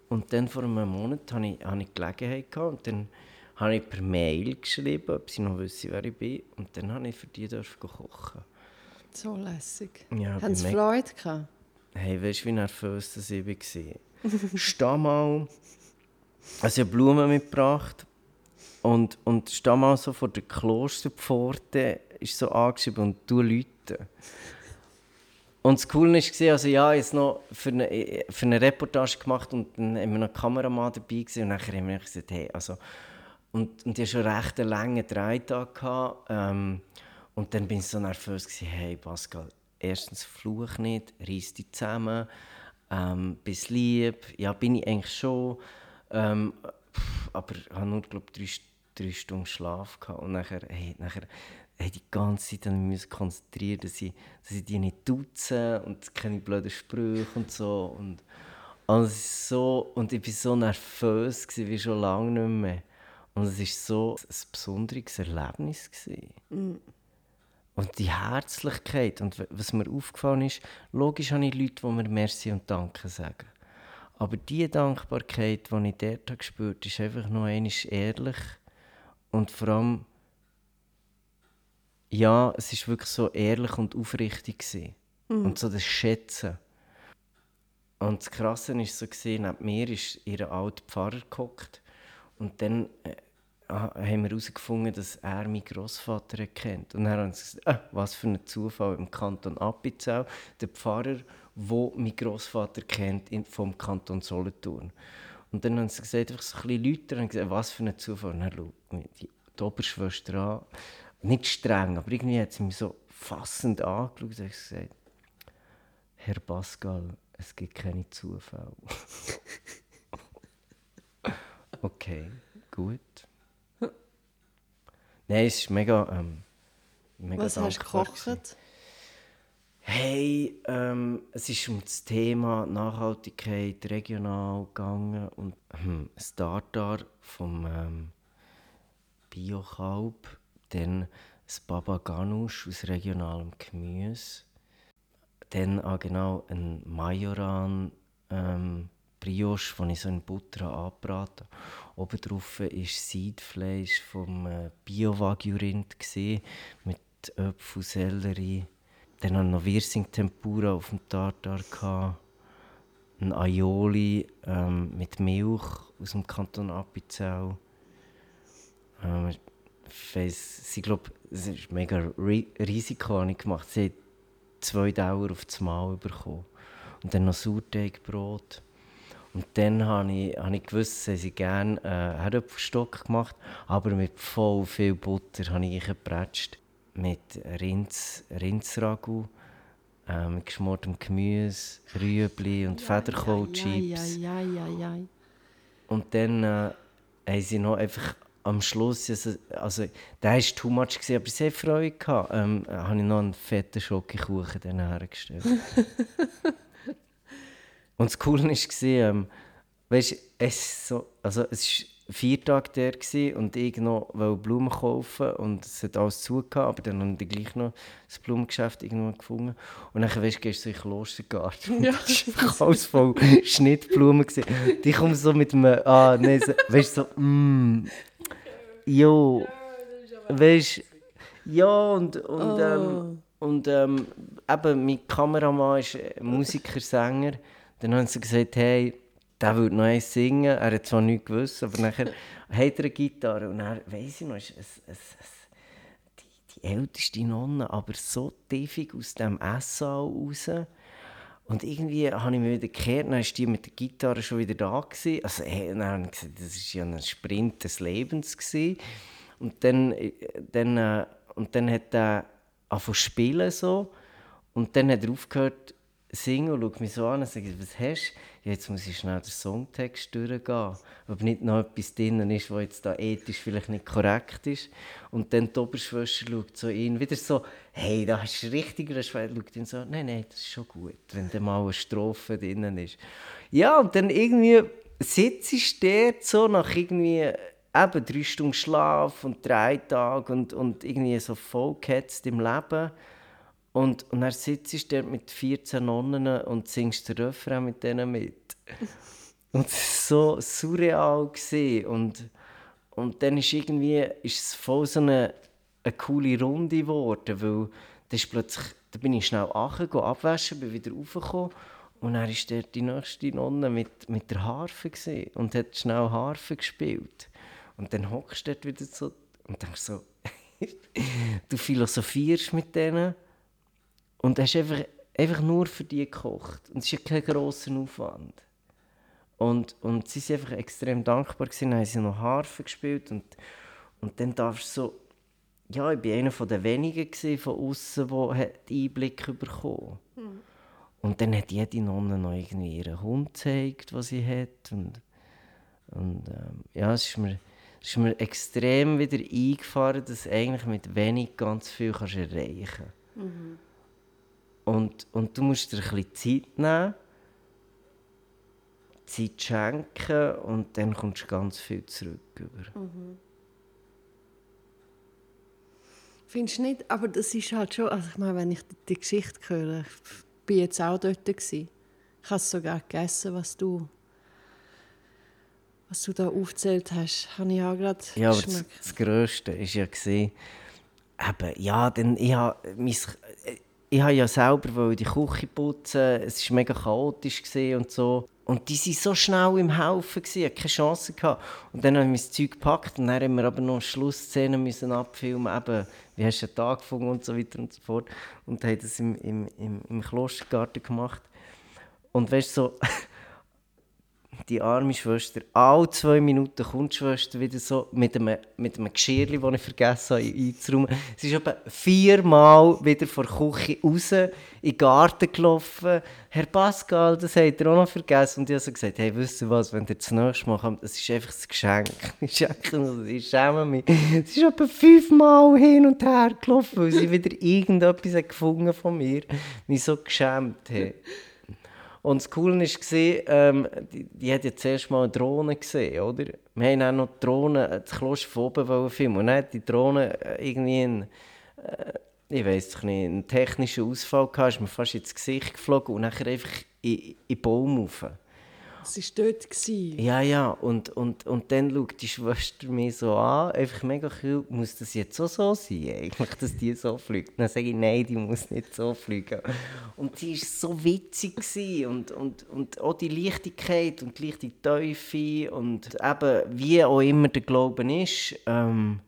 Und dann vor einem Monat hatte ich, hatte ich Gelegenheit gehabt, und dann habe ich per Mail geschrieben, ob sie noch wissen, wer ich bin. Und dann habe ich für die kochen. So lässig. Ja, Haben Sie Freude gehabt? Hey, weißt du, wie nervös das ich war? Steh mal. Also, ich habe Blumen mitgebracht. Und, und steh mal so vor der Klosterpforte, ist so angeschrieben und du Leute. Und das Coole war, also ja, habe noch für eine, für eine Reportage gemacht und dann haben wir noch einen Kameramann dabei gewesen, und nachher haben wir gesagt, hey, also, und, und ich hatte schon recht einen langen Drehtag. Ähm, und dann bin ich so nervös, gewesen, hey Pascal, erstens fluch nicht, reiss dich zusammen, ähm, bist lieb. Ja, bin ich eigentlich schon. Ähm, aber ich hatte nur, glaube drei, drei Stunden Schlaf. Gehabt. Und nachher, hey, nachher hey, die ganze Zeit müssen konzentrieren, dass ich, dass ich die nicht duze und keine blöden Sprüche und so. Und, alles so, und ich war so nervös, gewesen, wie schon lange nicht mehr. Und es war so ein besonderes Erlebnis. Mm. Und die Herzlichkeit und was mir aufgefallen ist, logisch habe ich Leute, die mir Merci und Danke sagen. Aber die Dankbarkeit, die ich dort gespürt habe, ist einfach nur einmal ehrlich und vor allem, ja, es ist wirklich so ehrlich und aufrichtig Mhm. Und so das Schätzen. Und das Krasse war so, neben mir ist ihr alter Pfarrer gehockt und dann äh, haben wir herausgefunden, dass er meinen Großvater kennt. Und dann haben sie gesagt, ah, was für ein Zufall im Kanton Appenzell, der Pfarrer, der meinen Großvater kennt vom Kanton Solothurn. Und dann haben sie gesagt, einfach so ein bisschen Leute, und gesagt, was für ein Zufall. Und dann schaut die Oberschwester an, nicht streng, aber irgendwie hat sie mich so fassend angeschaut und gesagt, Herr Pascal, es gibt keine Zufälle. okay, gut. Nein, es ist mega, ähm, mega Was hast du gewesen. gekocht? Hey, ähm, es ist um das Thema Nachhaltigkeit regional gegangen und hm, das Tartar vom ähm, Biokalb, dann das Baba Ganoush aus regionalem Gemüse, dann auch genau ein Majoran ähm, Brioche, den ich so in Butter angebraten habe. Oben drauf war Seidfleisch vom äh, Bio-Wagyu-Rind mit Äpfel, Sellerie. Dann hatte ich noch Wirsing-Tempura auf dem Tartar. Ein Aioli ähm, mit Milch aus dem Kanton Appenzell. Ähm, ich weiss, sie glaub, es ist mega ri Risiko habe ich gemacht. Sie hat zwei Dauer auf das Mal bekommen. Und dann noch Sauerteigbrot. Und dann habe ich, habe ich gewusst, dass sie gerne äh, Herdöpfelstock gemacht aber mit voll viel Butter habe ich gepratscht. Mit Rinds, Rindsragout, äh, mit geschmortem Gemüse, Rüebli und Federkohlchips. Ja, ja, ja, ja, ja. Und dann äh, haben sie noch einfach am Schluss, also, also der war too much, gewesen, aber sehr Freude gehabt, ähm, habe ich noch einen fetten Schokokuchen hergestellt. Und das Coole war, ähm, weißt, es, so, also, es war vier Tage der gewesen, und ich noch wollte Blumen kaufen und es hat alles zugehört, aber dann habe ich gleich noch das Blumengeschäft irgendwo gefunden. Und dann weißt, gehst du so in den Klostergarten Ja. und alles voll Schnittblumen. Gewesen. Die kommen so mit einem, ah, nein, so, weißt du, so, mm, jo, weißt ja, und, und, ähm, und ähm, eben, mein Kameramann ist äh, Musiker, Sänger. Dann haben sie gesagt, hey, der würde noch eins singen. Er hat zwar nichts gewusst, aber nachher hat er eine Gitarre. Und dann, weiss ich noch, ist es, es, es, die, die älteste Nonne, aber so tiefig aus dem Esssaal raus. Und irgendwie habe ich mich wieder gekehrt, dann war die mit der Gitarre schon wieder da. Gewesen. Also, hey, dann habe ich gesagt, das war ja ein Sprint des Lebens. Gewesen. Und dann, äh, dann, äh, und dann hat er angefangen zu spielen so. Und dann hat er aufgehört zu singen und schaut mich so an und sagt, was hast du? Jetzt muss ich schnell den Songtext durchgehen. Ob nicht noch etwas drin ist, was jetzt da ethisch vielleicht nicht korrekt ist. Und dann die Oberschwester schaut so ihn wieder so, hey, da hast du richtig Schwester. Schaut ihn so, nein, nein, das ist schon gut, wenn da mal eine Strophe drin ist. Ja, und dann irgendwie sitzt ich dort so nach irgendwie eben drei Stunden Schlaf und drei Tage und, und irgendwie so vollgehetzt im Leben. Und, und dann sitzt du dort mit 14 Nonnen und singst den Refrain mit denen mit. Und es war so surreal. Und, und dann ist irgendwie ist es voll so eine, eine coole Runde geworden, weil dann ist plötzlich, da bin ich schnell runtergegangen, abwaschen, bin wieder raufgekommen und dann war dort die nächste Nonne mit, mit der Harfe gewesen und hat schnell Harfe gespielt. Und dann hockst du dort wieder so und denkst so, du philosophierst mit denen und hast einfach, einfach nur für die gekocht. Und es ist ja kein grosser Aufwand. Und, und sie waren einfach extrem dankbar, gewesen, dann haben sie noch Harfe gespielt und, und dann darfst du so, ja, ich war einer der wenigen gewesen von außen, der Einblick bekommen Und dann hat jede Nonne noch irgendwie ihren Hund gezeigt, was sie hat. Und, und ähm, ja, es ist, mir, es ist mir extrem wieder eingefahren, dass eigentlich mit wenig ganz viel kannst erreichen kannst. Und, und du musst dir ein bisschen Zeit nehmen, Zeit schenken und dann kommst du ganz viel zurück. Über. Findest du nicht? Aber das ist halt schon, also ich meine, wenn ich die Geschichte höre, ich bin jetzt auch dort gewesen. Ich habe es sogar gegessen, was du, was du da aufgezählt hast, habe ich auch gerade Ja, aber das, das Grösste war ja, gewesen, eben, ja, denn ich habe mein, ich habe ja selber die Küche putzen, es war mega chaotisch und so. Und die waren so schnell im Haufen, ich hatte keine Chance. Gehabt. Und dann habe ich mein Zeug gepackt und dann haben wir aber noch Schlussszenen abfilmen, eben, wie hast du den Tag gefunden und so weiter und so fort. Und haben das im, im, im, im Klostergarten gemacht. Und weißt du, so, die arme Schwester, alle zwei Minuten kommt die Schwester wieder so mit einem, mit einem Geschirr, das ich vergessen habe einzuräumen. Sie ist etwa viermal wieder vor der Küche raus, in den Garten gelaufen. Herr Pascal, das habt ihr auch noch vergessen. Und ich habe so gesagt, hey, wisst ihr was, wenn ihr das nächste Mal kommt, das ist einfach ein Geschenk. Ich schäme mich. Sie ist etwa fünfmal hin und her gelaufen, weil sie wieder irgendetwas gefunden von mir, mich so geschämt hat. Und das Coole war, ähm, die, die hat ja zuerst mal eine Drohne gesehen, oder? Wir haben auch noch die Drohne, äh, das Kloster von oben filmen. Und dann hat die Drohne äh, irgendwie einen, äh, ich weiß nicht, einen technischen Ausfall gehabt, ist mir fast ins Gesicht geflogen und nachher einfach in, in den Baum rauf. Es war dort. Gewesen. Ja, ja. Und, und, und dann schaut die Schwester mich so an, einfach mega cool, muss das jetzt so so sein, eigentlich, dass die so fliegt? Dann sage ich, nein, die muss nicht so fliegen. Und sie war so witzig gewesen. und, und, und auch die Leichtigkeit und die leichte Teufel und eben, wie auch immer der Glauben ist, ähm,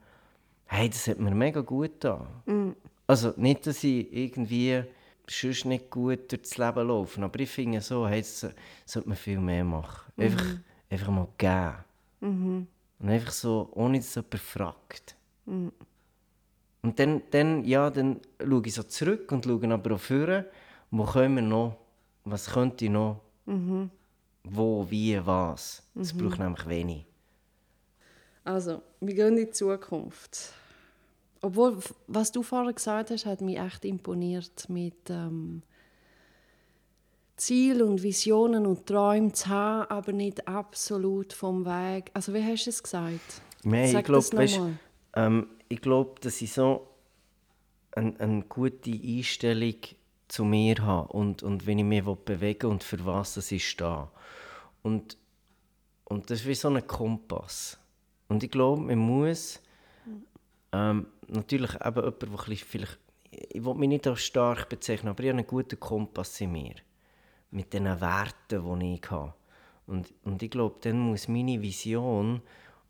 hey, das hat mir mega gut getan. Mm. Also nicht, dass ich irgendwie sonst nicht gut durchs Leben laufen. Aber ich finde so, hey, das sollte man viel mehr machen. Mhm. Einfach, einfach mal geben. Mhm. Und einfach so, ohne dass jemand fragt. Mhm. Und dann, dann, ja, dann schaue ich so zurück und schaue aber auch vor, wo können wir noch, was könnte ich noch, mhm. wo, wie, was. Das mhm. braucht nämlich wenig. Also, wir gehen in die Zukunft. Obwohl, was du vorher gesagt hast, hat mich echt imponiert mit ähm, Ziel und Visionen und Träumen zu haben, aber nicht absolut vom Weg. Also wie hast du es gesagt? Nein, Sag ich glaube, ähm, ich glaube, dass ich so eine, eine gute Einstellung zu mir habe und, und wenn ich mich bewegen und für was ich stehe. Und, und das ist wie so ein Kompass. Und ich glaube, man muss ähm, natürlich eben jemand, der vielleicht, ich will mich nicht als stark bezeichnen, aber ich habe einen guten Kompass in mir. Mit den Werten, die ich habe. Und, und ich glaube, dann muss meine Vision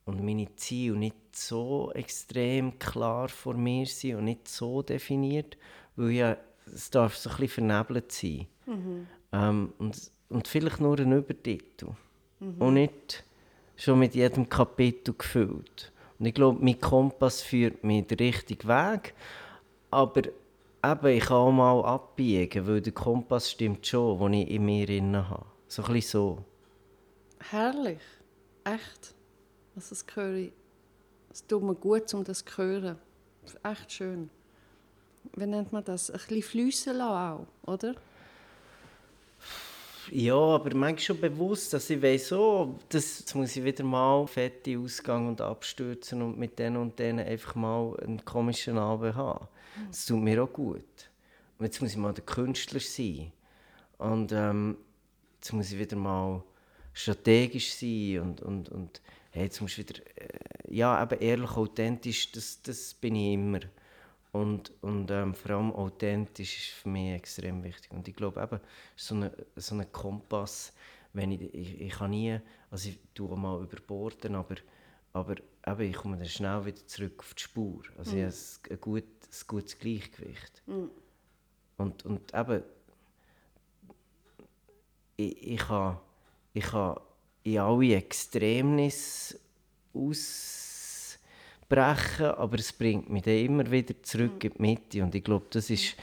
und meine Ziele nicht so extrem klar vor mir sein und nicht so definiert, weil ja, es darf so ein bisschen vernebelt sein. Mhm. Ähm, und, und vielleicht nur ein Übertitel. Mhm. Und nicht schon mit jedem Kapitel gefüllt. Und ich glaube, mein Kompass führt mich den richtigen Weg. Aber eben, ich kann auch mal abbiegen, weil der Kompass stimmt schon, den ich in mir drin habe. So ein bisschen so. Herrlich. Echt. Also das höre. Es tut mir gut, um das zu hören. Echt schön. Wie nennt man das? Ein bisschen fliessen lassen auch, oder? Ja, aber manchmal schon bewusst, dass ich weiß, oh, das, jetzt muss ich wieder mal fette Ausgang und abstürzen und mit denen und denen einfach mal einen komischen Abend haben. Das tut mir auch gut. Und jetzt muss ich mal der Künstler sein. Und ähm, jetzt muss ich wieder mal strategisch sein und, und, und hey, jetzt muss ich wieder, äh, ja, eben ehrlich, authentisch, das, das bin ich immer. Und, und ähm, vor allem authentisch ist für mich extrem wichtig. Und ich glaube eben, so ein so eine Kompass, wenn ich, ich, ich kann nie, also ich tue mal überborden, aber, aber eben, ich komme dann schnell wieder zurück auf die Spur. Also mhm. ich habe ein, gut, ein gutes Gleichgewicht. Mhm. Und, und eben, ich, ich habe ich ha in alle Extremnisse aus brechen, aber es bringt mich dann immer wieder zurück in die Mitte und ich glaube, das ist,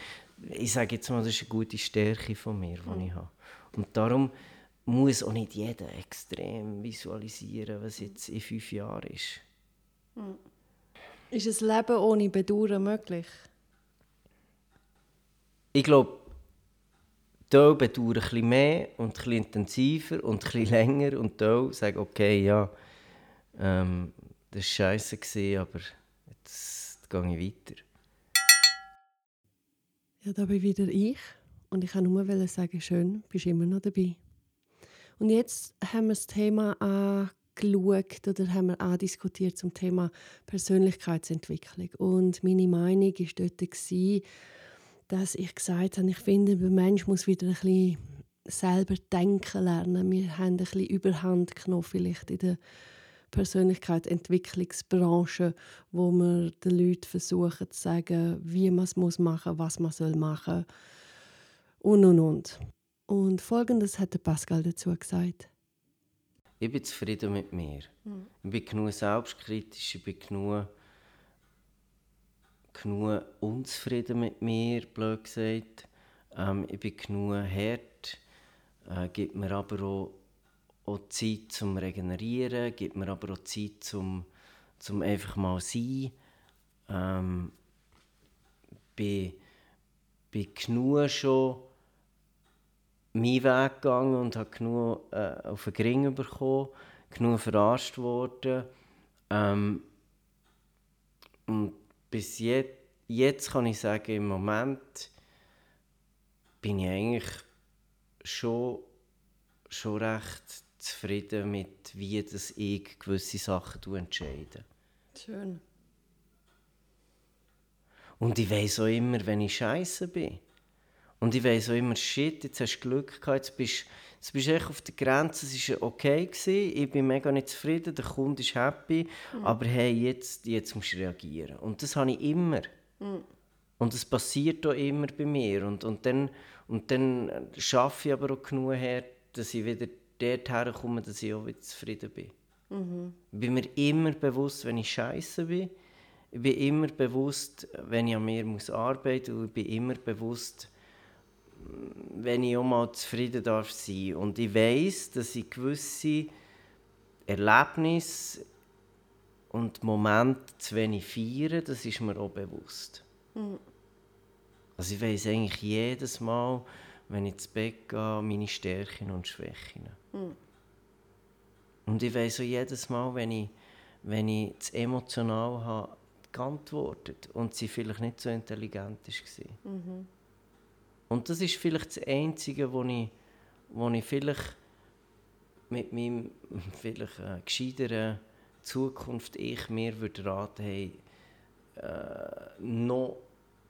ich sage jetzt mal, das ist eine gute Stärke von mir, die mhm. ich habe. Und darum muss auch nicht jeder extrem visualisieren, was jetzt in fünf Jahren ist. Mhm. Ist ein Leben ohne Bedauern möglich? Ich glaube, da bedauern ein bisschen mehr und ein bisschen intensiver und ein bisschen länger und da sagen, okay, ja, ähm, das war scheiße, aber jetzt gehe ich weiter. Ja, da bin wieder ich. Und ich kann nur sagen, schön, bist immer noch dabei. Und jetzt haben wir das Thema angeschaut oder haben wir andiskutiert zum Thema Persönlichkeitsentwicklung. Und meine Meinung war dort, dass ich gesagt habe, ich finde, der Mensch muss wieder ein bisschen selber denken lernen. Wir haben ein bisschen Überhand genommen vielleicht in der Persönlichkeitsentwicklungsbranche, wo man den Leuten versuchen zu sagen, wie man es machen muss, was man soll machen und und und. Und folgendes hat Pascal dazu gesagt. ich bin zufrieden mit mir. Mhm. Ich bin genug selbstkritisch, ich bin genug, genug unzufrieden mit mir, blöd gesagt. Ähm, ich bin genug hart, äh, gibt mir aber auch, auch Zeit zum Regenerieren, gibt mir aber auch Zeit zum, zum einfach mal sein. Ähm, bin, bin genug schon meinen Weg gegangen und habe genug äh, auf den Gring bekommen, genug verarscht worden. Ähm, und bis jetzt, jetzt kann ich sagen, im Moment bin ich eigentlich schon, schon recht zufrieden mit, wie das ich gewisse Sachen entscheide. Schön. Und ich weiß auch immer, wenn ich scheiße bin. Und ich weiß auch immer, shit, jetzt hast du Glück gehabt, jetzt bist, jetzt bist du echt auf der Grenze, es war okay, gewesen, ich bin mega nicht zufrieden, der Kunde ist happy, mhm. aber hey, jetzt, jetzt musst du reagieren. Und das habe ich immer. Mhm. Und das passiert auch immer bei mir. Und, und dann, und dann schaffe ich aber auch genug her, dass ich wieder dort herkomme, dass ich auch wieder zufrieden bin. Mhm. Ich bin mir immer bewusst, wenn ich scheiße bin. Ich bin immer bewusst, wenn ich an mir muss arbeiten muss. Ich bin immer bewusst, wenn ich auch mal zufrieden darf sein. Und ich weiß, dass ich gewisse Erlebnisse und Momente zu wenig feiere, das ist mir auch bewusst. Mhm. Also ich weiß eigentlich jedes Mal, wenn ich ins Bett gehe, meine Stärken und Schwächen. Mhm. Und ich weiß auch jedes Mal, wenn ich, wenn ich zu emotional habe, geantwortet und sie vielleicht nicht so intelligent war. Mhm. Und das ist vielleicht das Einzige, wo ich, wo ich vielleicht mit meinem vielleicht äh, gescheiteren Zukunft ich mir würde raten, hey, äh, noch,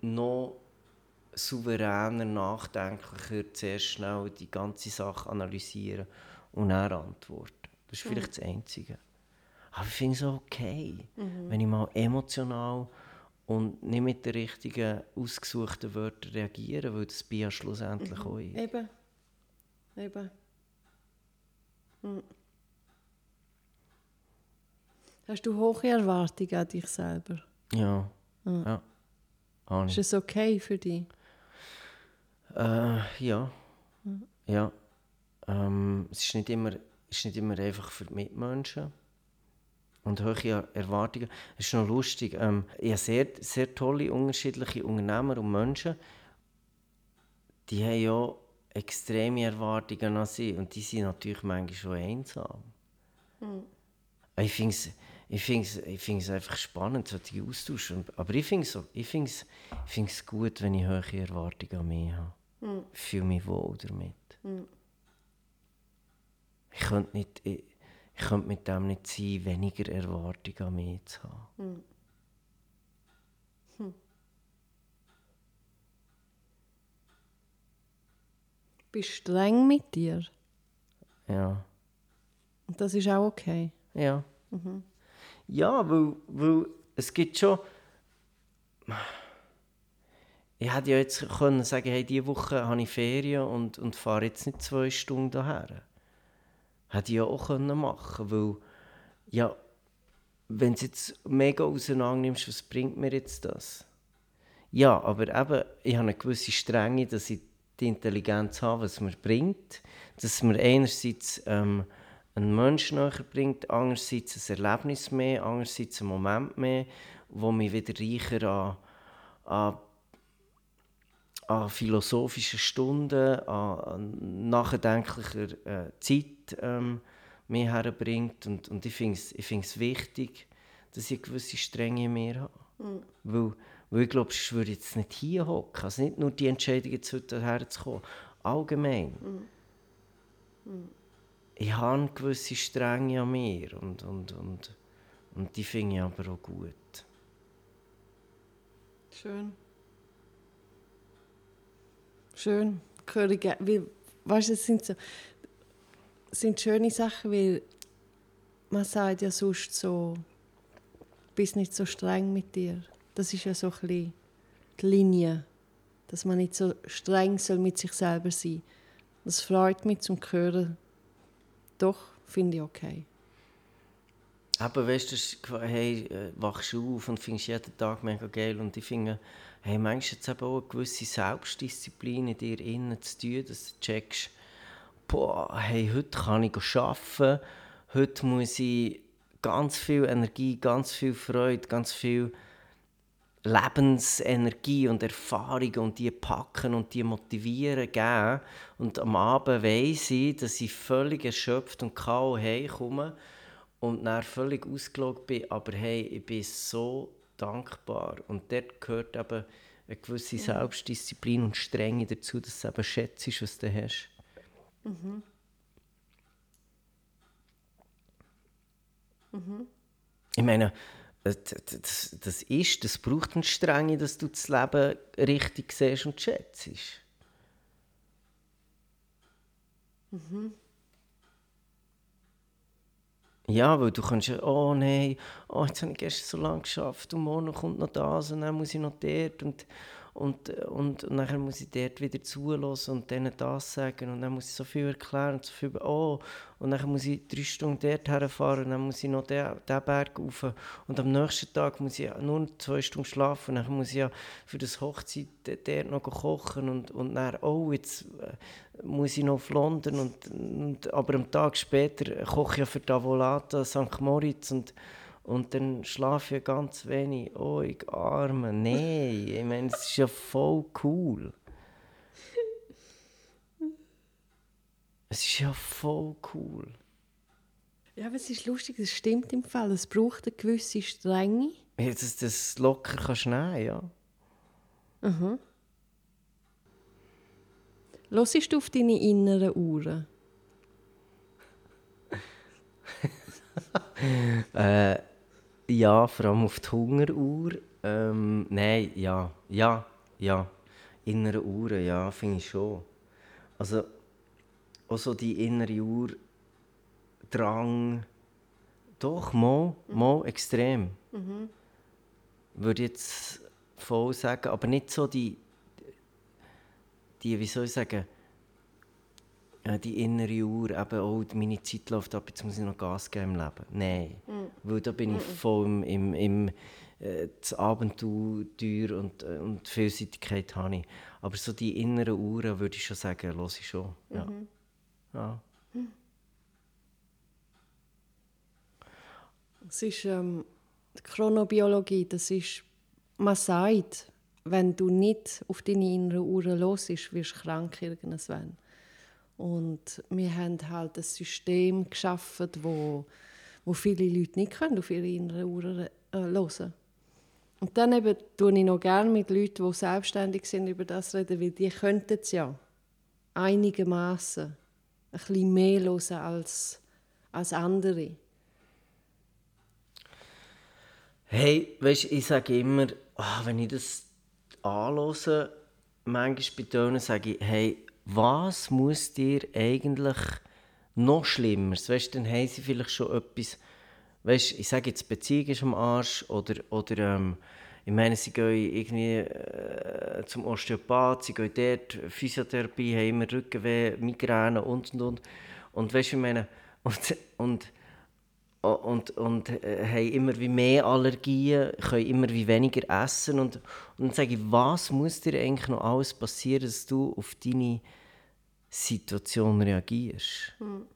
noch souveräner, nachdenklicher, zuerst schnell die ganze Sache analysieren und dann antworten. Das ist vielleicht das Einzige. Aber ich finde es okay, mhm. wenn ich mal emotional und nicht mit den richtigen ausgesuchten Wörtern reagieren, weil das bin ja schlussendlich mhm. auch ich. Eben. Eben. Mhm. Hast du hohe Erwartungen an dich selber? Ja. Mhm. ja. Ist es okay für dich? Äh, ja. Mhm. Ja. Ähm, es ist nicht, immer, ist nicht immer einfach für die Mitmenschen und hohe Erwartungen. Es ist noch lustig. Ähm, ich habe sehr, sehr tolle, unterschiedliche Unternehmer und Menschen, die haben ja extreme Erwartungen an sie und die sind natürlich manchmal schon einsam. Mhm. Ich finde es ich find's, ich find's einfach spannend, so die Austausch. Aber ich finde es ich find's, ich find's gut, wenn ich hohe Erwartungen an mich habe. Mhm. Ich fühle mich wohl damit. Mhm. Ich könnte nicht... Ich, ich könnte mit dem nicht sein, weniger Erwartungen an mich zu haben. Hm. Hm. Bist streng mit dir? Ja. Und das ist auch okay? Ja. Mhm. Ja, weil, weil es gibt schon... Ich hätte ja jetzt können sagen, hey, diese Woche habe ich Ferien und, und fahre jetzt nicht zwei Stunden daher. Hätte ich ja auch machen können, weil, ja, wenn du jetzt mega auseinander nimmst, was bringt mir jetzt das? Ja, aber eben, ich habe eine gewisse Strenge, dass ich die Intelligenz habe, was mir bringt. Dass mir einerseits ähm, einen Menschen näher bringt, andererseits ein Erlebnis mehr, andererseits einen Moment mehr, wo mich wieder reicher an, an an philosophischen Stunden, an, nachdenklicher äh, Zeit ähm, mir herbringt. Und, und ich finde es ich wichtig, dass ich gewisse Strenge mir habe. Mhm. Weil, weil ich glaube, ich würde jetzt nicht hier hocken. Also nicht nur die Entscheidung, jetzt heute herzukommen. Allgemein. Mhm. Mhm. Ich habe eine gewisse Strenge an mir. Und, und, und, und die finde ich aber auch gut. Schön. Schön. Höre weil, weißt, es sind, so, sind schöne Sachen, weil man sagt ja sonst so, du bist nicht so streng mit dir. Das ist ja so ein bisschen die Linie, dass man nicht so streng soll mit sich selber sein. Das freut mich zum Hören. Doch, finde ich okay. Aber weißt du, hey, äh, wachst du auf und findest jeden Tag mega geil. Und ich finde, hey, manchmal hat es auch eine gewisse Selbstdisziplin in dir innen zu tun, dass du checkst, boah, hey, heute kann ich arbeiten, heute muss ich ganz viel Energie, ganz viel Freude, ganz viel Lebensenergie und Erfahrung und die packen und die motivieren geben. Und am Abend weiss ich, dass ich völlig erschöpft und kaum heimkomme und dann völlig ausgelogen bin. Aber hey, ich bin so dankbar. Und dort gehört eben eine gewisse Selbstdisziplin und Strenge dazu, dass du eben schätzt, was du hast. Mhm. Mhm. Ich meine, das, das, das, ist, das braucht eine Strenge, dass du das Leben richtig siehst und schätzt. Mhm. Ja, weil du kannst ja, oh nein, oh, jetzt habe ich gestern so lange geschafft und morgen kommt noch das und dann muss ich noch dort und und, und, und dann muss ich dort wieder zulassen und denen das sagen und dann muss ich so viel erklären und so viel, oh, und dann muss ich drei Stunden dort herfahren und dann muss ich noch den Berg rauf und am nächsten Tag muss ich nur zwei Stunden schlafen und dann muss ich ja für das Hochzeit dort noch kochen und, und dann, oh, jetzt äh, muss ich noch auf London und, und aber am Tag später koche ich ja für Tavolata St. Moritz und und dann schlafe ich ganz wenig. Oh, ich arme. Nein, ich meine, es ist ja voll cool. Es ist ja voll cool. Ja, aber es ist lustig, es stimmt im Fall. Es braucht eine gewisse Strenge. Ja, dass das locker kannst nehmen, ja. Mhm. Hörst du auf deine inneren Uhren? äh, ja, vor allem auf die Hungeruhr. Ähm, nein, ja, ja, ja. Innere Uhren, ja, finde ich schon. Also, auch so die innere Uhr, Drang, doch, mal, mhm. mal extrem. Mhm. Würde jetzt voll sagen, aber nicht so die, die wie soll ich sagen, ja, die innere Uhr, eben auch meine Zeit läuft ab, jetzt muss ich noch Gas geben im Leben. Nein, mhm. weil da bin ich voll im, im, im äh, das Abenteuer und, äh, und die Vielseitigkeit habe ich. Aber so die inneren Uhren würde ich schon sagen, höre ich schon. Ja. Mhm. ja. Es ist ähm, die Chronobiologie, das ist, man sagt, wenn du nicht auf deine inneren Uhren hörst, wirst du krank irgendwann. Und wir haben halt ein System geschaffen, wo, wo viele Leute nicht können, auf ihre inneren Uhren äh, hören Und dann eben tue ich noch gerne mit Leuten, die selbstständig sind, über das reden, weil die könnten es ja einigermaßen ein bisschen mehr hören als, als andere. Hey, weißt, ich sage immer, oh, wenn ich das anhöre, manchmal bei Tönen sage ich, hey, was muss dir eigentlich noch Schlimmeres? Weißt, dann haben sie vielleicht schon etwas, weißt, ich sage jetzt, Beziehung ist am Arsch oder, oder ähm, ich meine, sie gehen irgendwie äh, zum Osteopath, sie gehen dort, Physiotherapie, haben immer Rückenweh, Migräne und und und. Und weißt du, ich meine, und, und und, und äh, haben immer wie mehr Allergien, können immer wie weniger essen. Und, und dann sage ich, was muss dir eigentlich noch alles passieren, dass du auf deine Situation reagierst? Mhm.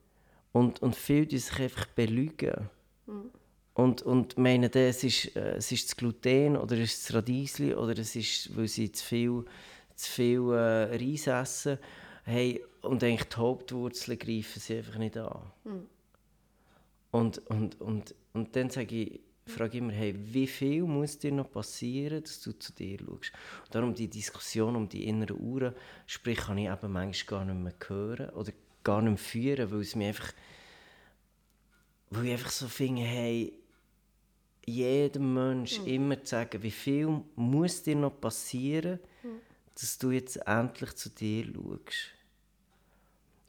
Und, und viele die sich einfach belügen. Mhm. Und, und meinen, es ist, äh, es ist das Gluten oder es ist das Radiesli oder es ist, weil sie zu viel, zu viel äh, Reis essen. Hey, und eigentlich die Hauptwurzeln greifen sie einfach nicht an. Mhm. Und, und, und, und dann sage ich, frage ich immer, hey, wie viel muss dir noch passieren, dass du zu dir schaust? Und darum die Diskussion um die inneren Uhren, sprich, kann ich eben manchmal gar nicht mehr hören oder gar nicht mehr führen, weil es mir einfach, weil ich einfach so finde, hey, jedem Mensch mhm. immer zu sagen, wie viel muss dir noch passieren, mhm. dass du jetzt endlich zu dir schaust.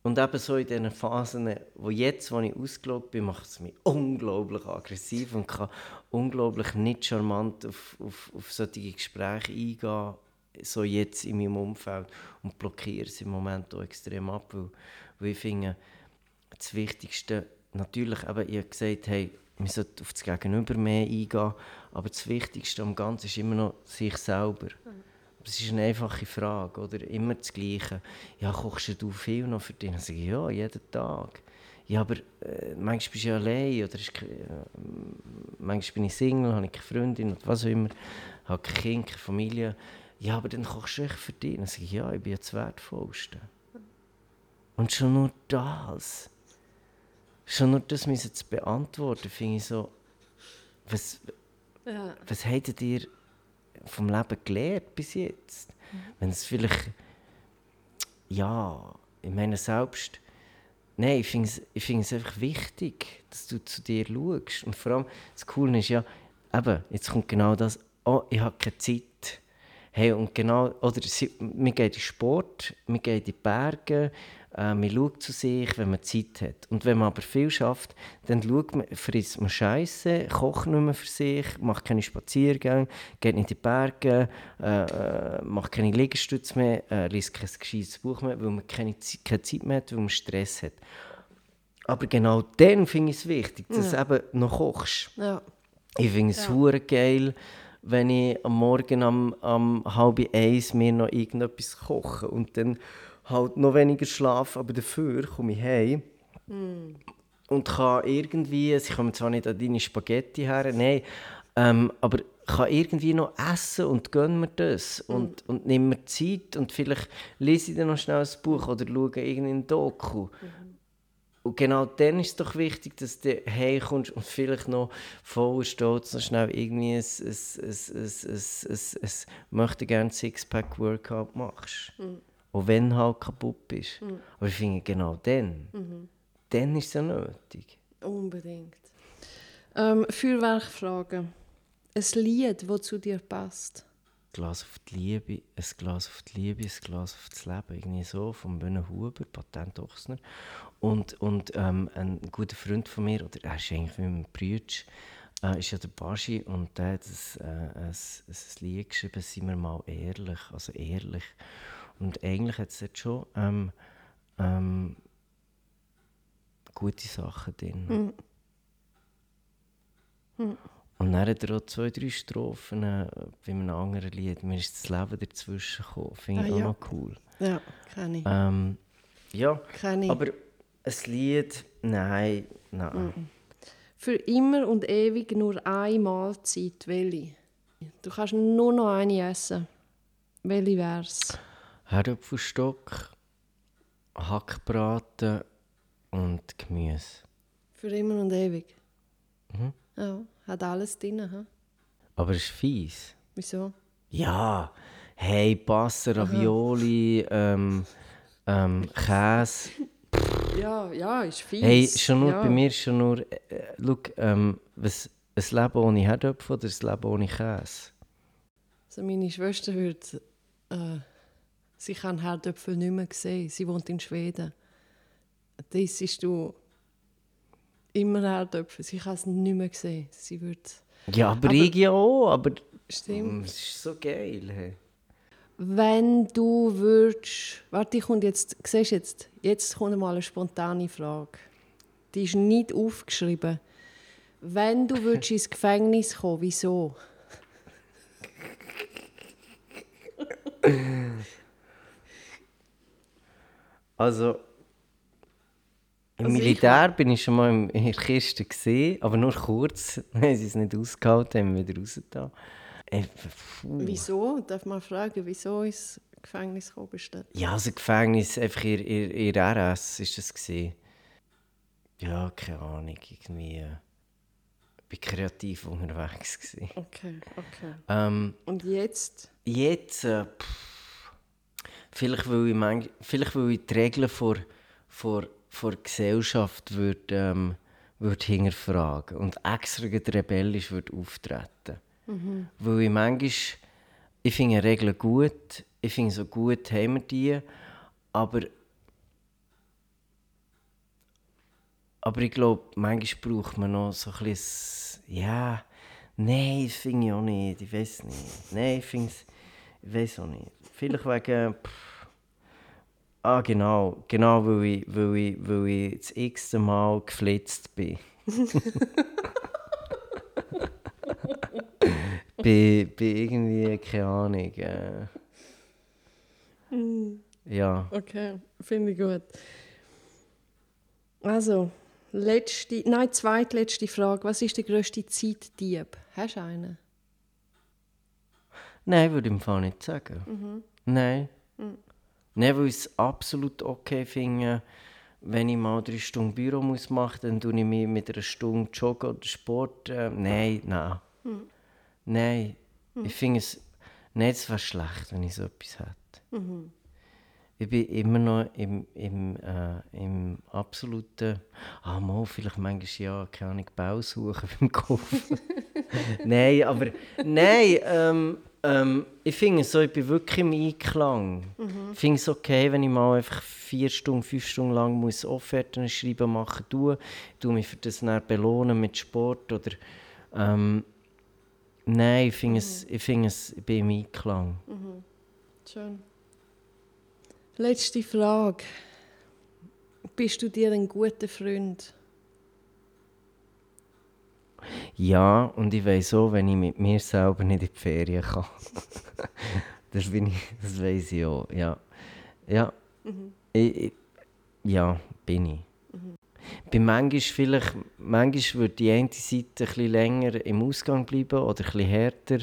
Und eben so in diesen Phasen, wo jetzt, wo ich ausgelaugt bin, macht es mich unglaublich aggressiv und kann unglaublich nicht charmant auf, auf, auf solche Gespräche eingehen, so jetzt in meinem Umfeld und blockiere es im Moment auch extrem ab, weil, weil ich finde, das Wichtigste natürlich, eben, ich habe gesagt, hey, man sollte auf das Gegenüber mehr eingehen, aber das Wichtigste am Ganzen ist immer noch sich selber. Es ist eine einfache Frage, oder? Immer das Gleiche. Ja, kochst du viel noch für dich? Dann sage ich, ja, jeden Tag. Ja, aber äh, manchmal bist du ja allein, oder ist, äh, manchmal bin ich Single, habe ich keine Freundin, oder was auch immer, habe kein Kind, keine Familie. Ja, aber dann kochst du echt für dich. Dann sage ich, ja, ich bin ja das Wertvollste. Und schon nur das, schon nur das müssen zu beantworten, finde ich so, was, Ja. was hättet ihr vom Leben gelernt bis jetzt? Wenn es vielleicht, ja, ich meine selbst, nein, ich finde es, ich finde es einfach wichtig, dass du zu dir schaust. Und vor allem, das Coole ist ja, eben, jetzt kommt genau das, oh, ich habe keine Zeit. Hey, und genau, oder sie, wir gehen in den Sport, wir gehen in die Berge, äh, man schaut zu sich, wenn man Zeit hat. Und wenn man aber viel schafft, dann schaut man, frisst man Scheiße, kocht nicht mehr für sich, macht keine Spaziergänge, geht nicht in die Berge, äh, äh, macht keine Liegestütze mehr, äh, liest kein gescheites Buch mehr, weil man keine, Zeit- keine Zeit mehr hat, weil man Stress hat. Aber genau dann finde ich es wichtig, dass du eben noch kochst. Ja. Ich finde es hure geil, wenn ich am Morgen am, am halb eins mir noch irgendetwas koche und dann halt noch weniger schlafen, aber dafür komme ich heim und kann irgendwie, sie kommen zwar nicht an deine Spaghetti her, nein, ähm, aber kann irgendwie noch essen und gönn mir das und, und nimm mir Zeit und vielleicht lese ich dann noch schnell ein Buch oder schaue irgendein Doku. Und genau dann ist es doch wichtig, dass du heimkommst und vielleicht noch voller Stolz noch schnell irgendwie ein, ein, ein, ein, ein, ein, ein möchte gerne Sixpack-Workout machst. Auch wenn du halt kaputt bist. Aber ich finde, genau dann, dann ist es ja nötig. Unbedingt. Ähm, Feuerwerkfrage. Ein Lied, das zu dir passt. Glas auf die Liebe, ein Glas auf die Liebe, ein Glas auf das Leben. Irgendwie so, von Böhne Huber, Patent Ochsner. Und, und ähm, ein guter Freund von mir, oder er ist eigentlich mein Bruder, äh, ist ja der Baschi und der hat ein, äh, ein, ein Lied geschrieben, «Seien wir mal ehrlich», also ehrlich. Und eigentlich hat es dort schon ähm, ähm, gute Sachen drin. Und dann hat er auch zwei, drei Strophen äh, bei einem anderen Lied. Mir ist das Leben dazwischen gekommen. Finde ich Ah, auch ja. noch cool. Ja, kenne ich. Ähm, ja, Kenne ich. aber ein Lied, nein, nein. Für immer und ewig nur eine Mahlzeit, welche? Du kannst nur noch eine essen. Welche wär's? Herdöpfelstock, Hackbraten und Gemüse. Für immer und ewig. Mhm. Ja, hat alles drin. He? Aber es ist fies. Wieso? Ja, hey, Pasta, Ravioli, ähm, ähm, Käse. Ja, ja, ist fies. Hey, schon nur ja. bei mir ist schon nur, äh, schau, ähm, was, ein Leben ohne Herdöpfel oder ein Leben ohne Käse? Also meine Schwester würde, äh, sie kann Herdöpfel nicht mehr sehen. Sie wohnt in Schweden. Das ist du immer Herdöpfel. Sie kann es nicht mehr sehen. Sie würde... Ja, aber, Aber- ich ja auch, aber Stimmt. Mm, es ist so geil. Hey. Wenn du würdest... Warte, ich kommt jetzt... Siehst jetzt? Jetzt kommt mal eine spontane Frage. Die ist nicht aufgeschrieben. Wenn du würdest ins Gefängnis kommen, wieso? Also, im Also ich Militär bin ich schon mal in der Kiste gesehen, aber nur kurz, weil sie es nicht ausgehalten haben, wieder rausgetan. Äh, puh. Wieso? Darf man fragen, wieso ins Gefängnis du? Ja, also Gefängnis, einfach ihr, ihr, ihr RS ist das gesehen. Ja, keine Ahnung, irgendwie. Äh, bin kreativ unterwegs gewesen. Okay, okay. Ähm, Und jetzt? Jetzt, äh, pff, vielleicht, weil ich manch, vielleicht weil ich die Regeln vor, vor, vor Gesellschaft würde, ähm, würde hinterfragen und extra rebellisch würde auftreten. Weil ich manchmal, ich finde Regeln gut, ich finde so gut haben wir die, aber aber ich glaube, manchmal braucht man noch so ein bisschen, ja, nein, das finde ich auch nicht, ich weiß nicht. Nein, ich finde es, ich weiß auch nicht. Vielleicht wegen, pff, Ah, genau. Genau, weil ich, weil ich, weil ich das x Mal geflitzt bin. bin, bin irgendwie, keine Ahnung. Äh, ja. Okay, finde ich gut. Also, letzte, nein, zweitletzte Frage. Was ist der grösste Zeitdieb? Hast du einen? Nein, würde ich im Fall nicht sagen. Nein. Nein, weil ich es absolut okay finde, wenn ich mal drei Stunden Büro muss machen muss, dann tue ich mich mit einer Stunde Joggen oder Sport. Äh, nein, nein. Nein. Ich finde es. Nein, es wäre schlecht, wenn ich so etwas hätte. Ich bin immer noch im, im, äh, im absoluten. Ah, mal, vielleicht manchmal ja, keine Ahnung, Bausuchen beim Kaufen. nein, aber. Nein, ähm, ähm, ich finde so, ich bin wirklich im Einklang. Ich finde es okay, wenn ich mal einfach vier Stunden, fünf Stunden lang muss Offerten schreiben machen muss. Ich tue mich für das dann belohnen mit Sport oder. Ähm, nein, ich finde es, ich finde es, ich bin im Einklang. Schön. Letzte Frage. Bist du dir ein guter Freund? Ja, und ich weiß auch, wenn ich mit mir selber nicht in die Ferien kann. das, bin ich, das weiß ich auch, ja. Ja, ich, ich, ja bin ich. Bei manchmal, vielleicht, manchmal würde die eine Seite ein bisschen länger im Ausgang bleiben oder ein bisschen härter,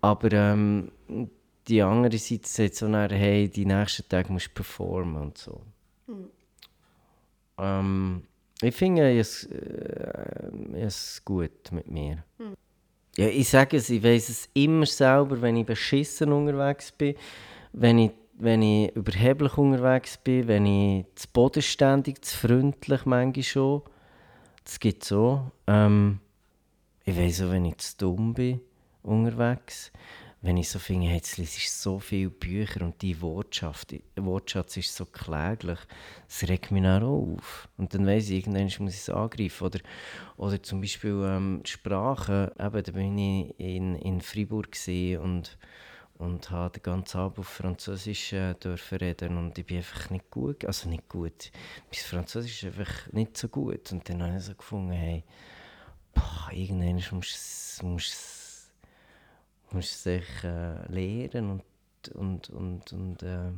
aber ähm, die andere Seite sagt so nachher, hey, die nächsten Tage musst du performen und so. Ähm, ich finde es, äh, es gut mit mir. Ja, ich sage es, ich weiß es immer selber, wenn ich beschissen unterwegs bin, wenn ich, wenn ich überheblich unterwegs bin, wenn ich zu bodenständig, zu freundlich manchmal schon. Das gibt es auch. Ähm, ich weiß auch, wenn ich zu dumm bin unterwegs. Wenn ich so finde, hey, lese ich so viele Bücher und die Wortschatz, Wortschatz ist so kläglich, das regt mich dann auch auf. Und dann weiss ich, irgendwann muss ich es angreifen. Oder, oder zum Beispiel ähm, Sprache, eben, da bin ich in, in Freiburg und, und habe den ganzen Abend auf Französisch äh, dürfen reden und ich bin einfach nicht gut, also nicht gut, mein Französisch ist einfach nicht so gut. Und dann habe ich so gefunden, hey, boah, irgendwann musst du es musst sich äh, lehren und, und, und, und äh,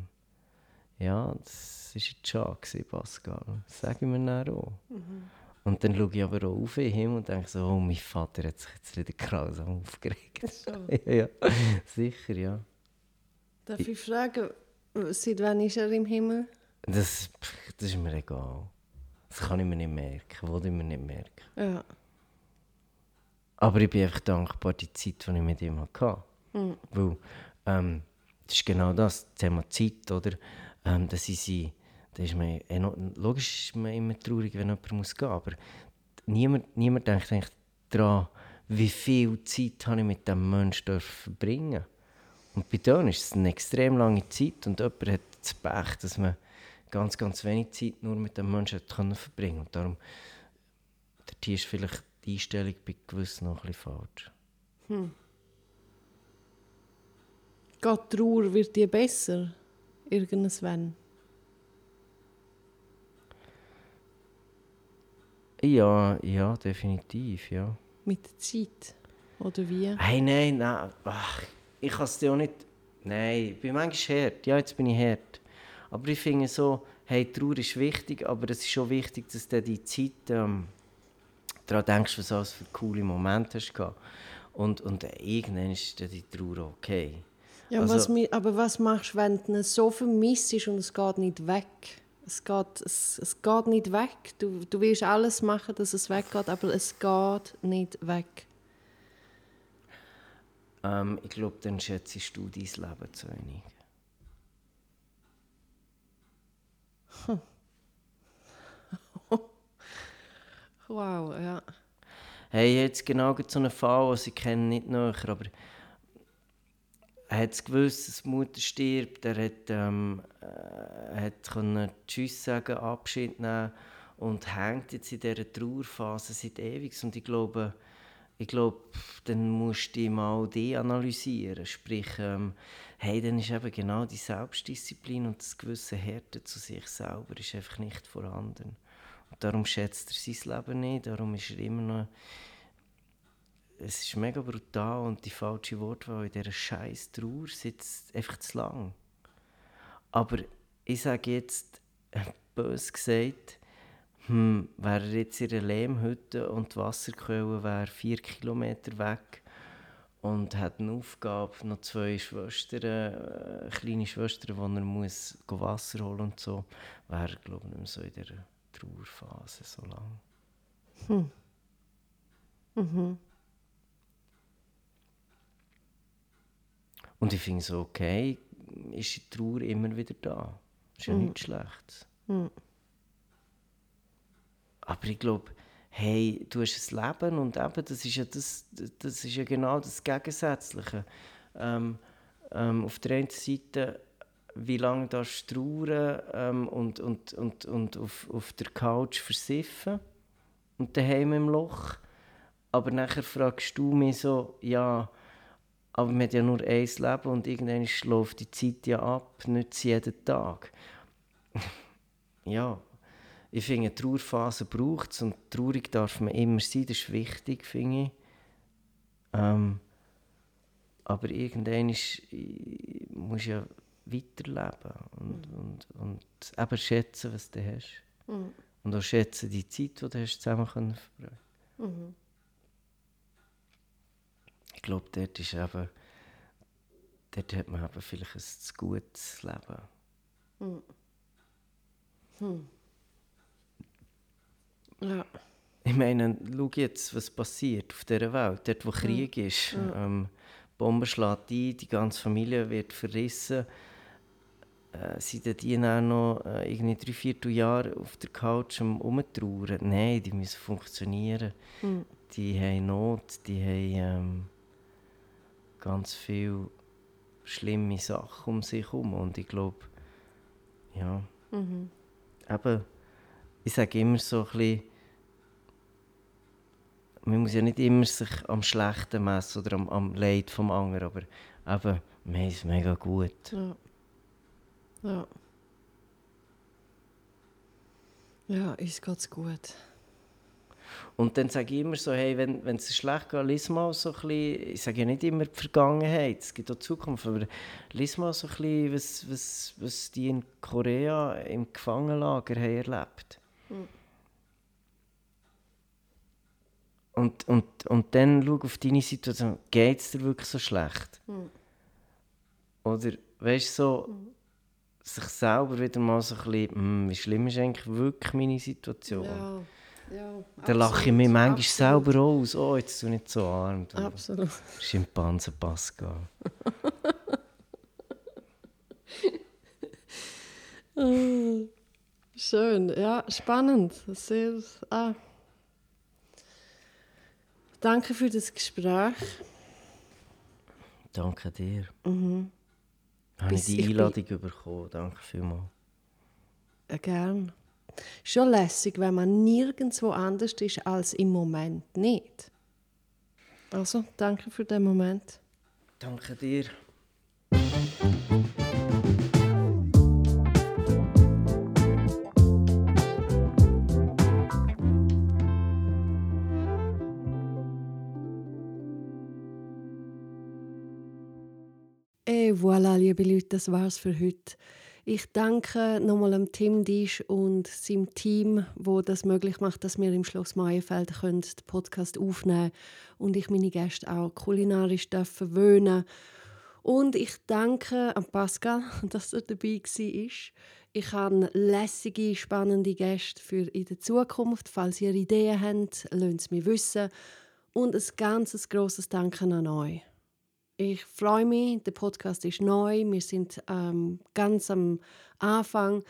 ja, das war jetzt schade, gewesen, Pascal. Das sage ich mir dann auch. Und dann schaue ich aber auch auf ihn und denke so, oh, mein Vater hat sich jetzt wieder grausam aufgeregt. Ja, ja, sicher, ja. Darf ich fragen, seit wann ist er im Himmel? Das, das ist mir egal. Das kann ich mir nicht merken, will ich mir nicht merken. Ja. Aber ich bin einfach dankbar, die Zeit, die ich mit ihm hatte. Weil ähm, das ist genau das, das Thema Zeit, oder? Ähm, dass ich sie, da ist man, eno- logisch ist man immer traurig, wenn jemand muss gehen aber niemand, niemand denkt eigentlich daran, wie viel Zeit habe ich mit diesem Menschen verbringen Und bei denen ist es eine extrem lange Zeit und jemand hat das Pech, dass man ganz, ganz wenig Zeit nur mit dem Menschen verbringen Und darum dort ist vielleicht die Einstellung bei gewissen noch ein bisschen falsch. Geht die Trauer, wird die besser? Irgendwann. Ja, ja, definitiv, ja. Mit der Zeit? Oder wie? Hey, nein, nein, ach, ich kann es dir auch nicht... Nein, ich bin manchmal hart, ja, jetzt bin ich hart. Aber ich finde so, hey, Trauer ist wichtig, aber es ist schon wichtig, dass du die Zeit ähm, daran denkst, was du alles für coole Momente hast gehabt. Und, und irgendwann ist dann die Trauer okay. Ja, Also- was, aber was machst du, wenn du so vermisst und es geht nicht weg? Es geht, es, es geht nicht weg. Du, du willst alles machen, dass es weggeht, aber es geht nicht weg. Ähm, ich glaube, dann schätzt du dein Leben zu wenig. Wow, ja. Hey, jetzt genau so einen Fall, den ich kenne, nicht näher, aber er hat gewusst, dass die Mutter stirbt, er hat, ähm, äh, hat können Tschüss sagen, Abschied nehmen und hängt jetzt in dieser Trauerphase seit ewig. Und ich glaube, ich glaube, dann musst du mal die analysieren. Sprich, ähm, hey, dann ist eben genau die Selbstdisziplin und das gewisse Härte zu sich selber ist einfach nicht vorhanden. Darum schätzt er sein Leben nicht, darum ist er immer noch... Es ist mega brutal und die falsche Wortwahl in dieser scheiß Trauer sitzt einfach zu lang. Aber ich sage jetzt, bös gesagt, hm, wäre er jetzt in einer Lehmhütte und die Wasserquelle wäre vier Kilometer weg und hat eine Aufgabe, noch zwei Schwestern, äh, kleine Schwestern, die er muss Wasser holen und so, wäre glaube ich, nicht mehr so in dieser Trauerphase so lang. Hm. Mhm. Und ich finde es okay, ist die Trauer immer wieder da. Ist ja mhm. nichts Schlechtes. Mhm. Aber ich glaube, hey, du hast ein Leben und eben, das ist ja, das, das ist ja genau das Gegensätzliche. Ähm, ähm, auf der einen Seite, wie lange darfst du trauern ähm, und, und, und, und auf, auf der Couch versiffen und daheim im Loch. Aber nachher fragst du mich so, ja, aber man hat ja nur ein Leben und irgendwann schläft die Zeit ja ab, nicht jeden Tag. ja, ich finde, eine Trauerphase braucht es und traurig darf man immer sein, das ist wichtig, finde ich. Ähm, aber irgendwann ist, musst du ja weiterleben und, mhm. und, und eben schätzen, was du hast. Mhm. Und auch schätzen die Zeit, die du hast zusammen verbringen mhm. Ich glaube, dort ist eben, dort hat man eben vielleicht ein zu gutes Leben. Mhm. Hm. Ja. Ich meine, schau jetzt, was passiert auf dieser Welt, dort wo Krieg ist. Ähm, Bomben schlägt ein, die ganze Familie wird verrissen. Äh, sind die dann noch äh, irgendwie drei, vier Jahre auf der Couch am Umtrauern? Nein, die müssen funktionieren. Mhm. Die haben Not, die haben ähm, ganz viele schlimme Sachen um sich herum. Und ich glaube, ja, mhm. eben, ich sage immer so ein bisschen, man muss ja nicht immer sich am Schlechten messen oder am, am Leid vom anderen, aber eben, mir ist mega gut. Ja. Ja. Ja, uns geht's gut. Und dann sage ich immer so, hey, wenn, wenn es schlecht geht, lies mal so ein bisschen, ich sage ja nicht immer die Vergangenheit, es gibt auch die Zukunft, aber lies mal so ein bisschen, was, was, was die in Korea im Gefangenenlager haben erlebt Mhm. Und, und, und dann schau auf deine Situation, geht es dir wirklich so schlecht? Mhm. Oder weißt du, so, mhm. Sich selber wieder mal so ein bisschen, hm, wie schlimm ist eigentlich wirklich meine Situation? Ja. Ja, dann lache ich mich manchmal absolut. selber aus. Oh, jetzt tu nicht so arm. Du. Absolut. Schimpansen Pascal. Schön, ja, spannend. Sehr, ah. Danke für das Gespräch. Danke dir. Mhm. Habe ich die Einladung bin... bekommen. Danke vielmals. Ja, gern. Schon lässig, wenn man nirgendwo anders ist als im Moment nicht. Also, danke für den Moment. Danke dir. Voilà, liebe Leute, das war's für heute. Ich danke nochmal dem Tim Disch und seinem Team, wo das möglich macht, dass wir im Schloss Maienfeld den Podcast aufnehmen und ich meine Gäste auch kulinarisch verwöhnen Und ich danke an Pascal, dass er dabei war. Ich habe lässige, spannende Gäste für in der Zukunft. Falls ihr Ideen habt, lasst es mich wissen. Und ein ganz grosses Danke an euch. Ich freue mich, der Podcast ist neu, wir sind ähm, ganz am Anfang.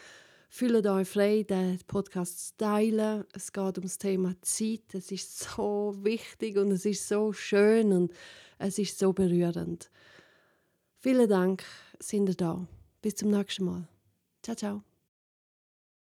Fühlt euch frei, den Podcast zu teilen. Es geht um das Thema Zeit. Es ist so wichtig und es ist so schön und es ist so berührend. Vielen Dank, sind ihr da. Bis zum nächsten Mal. Ciao, ciao.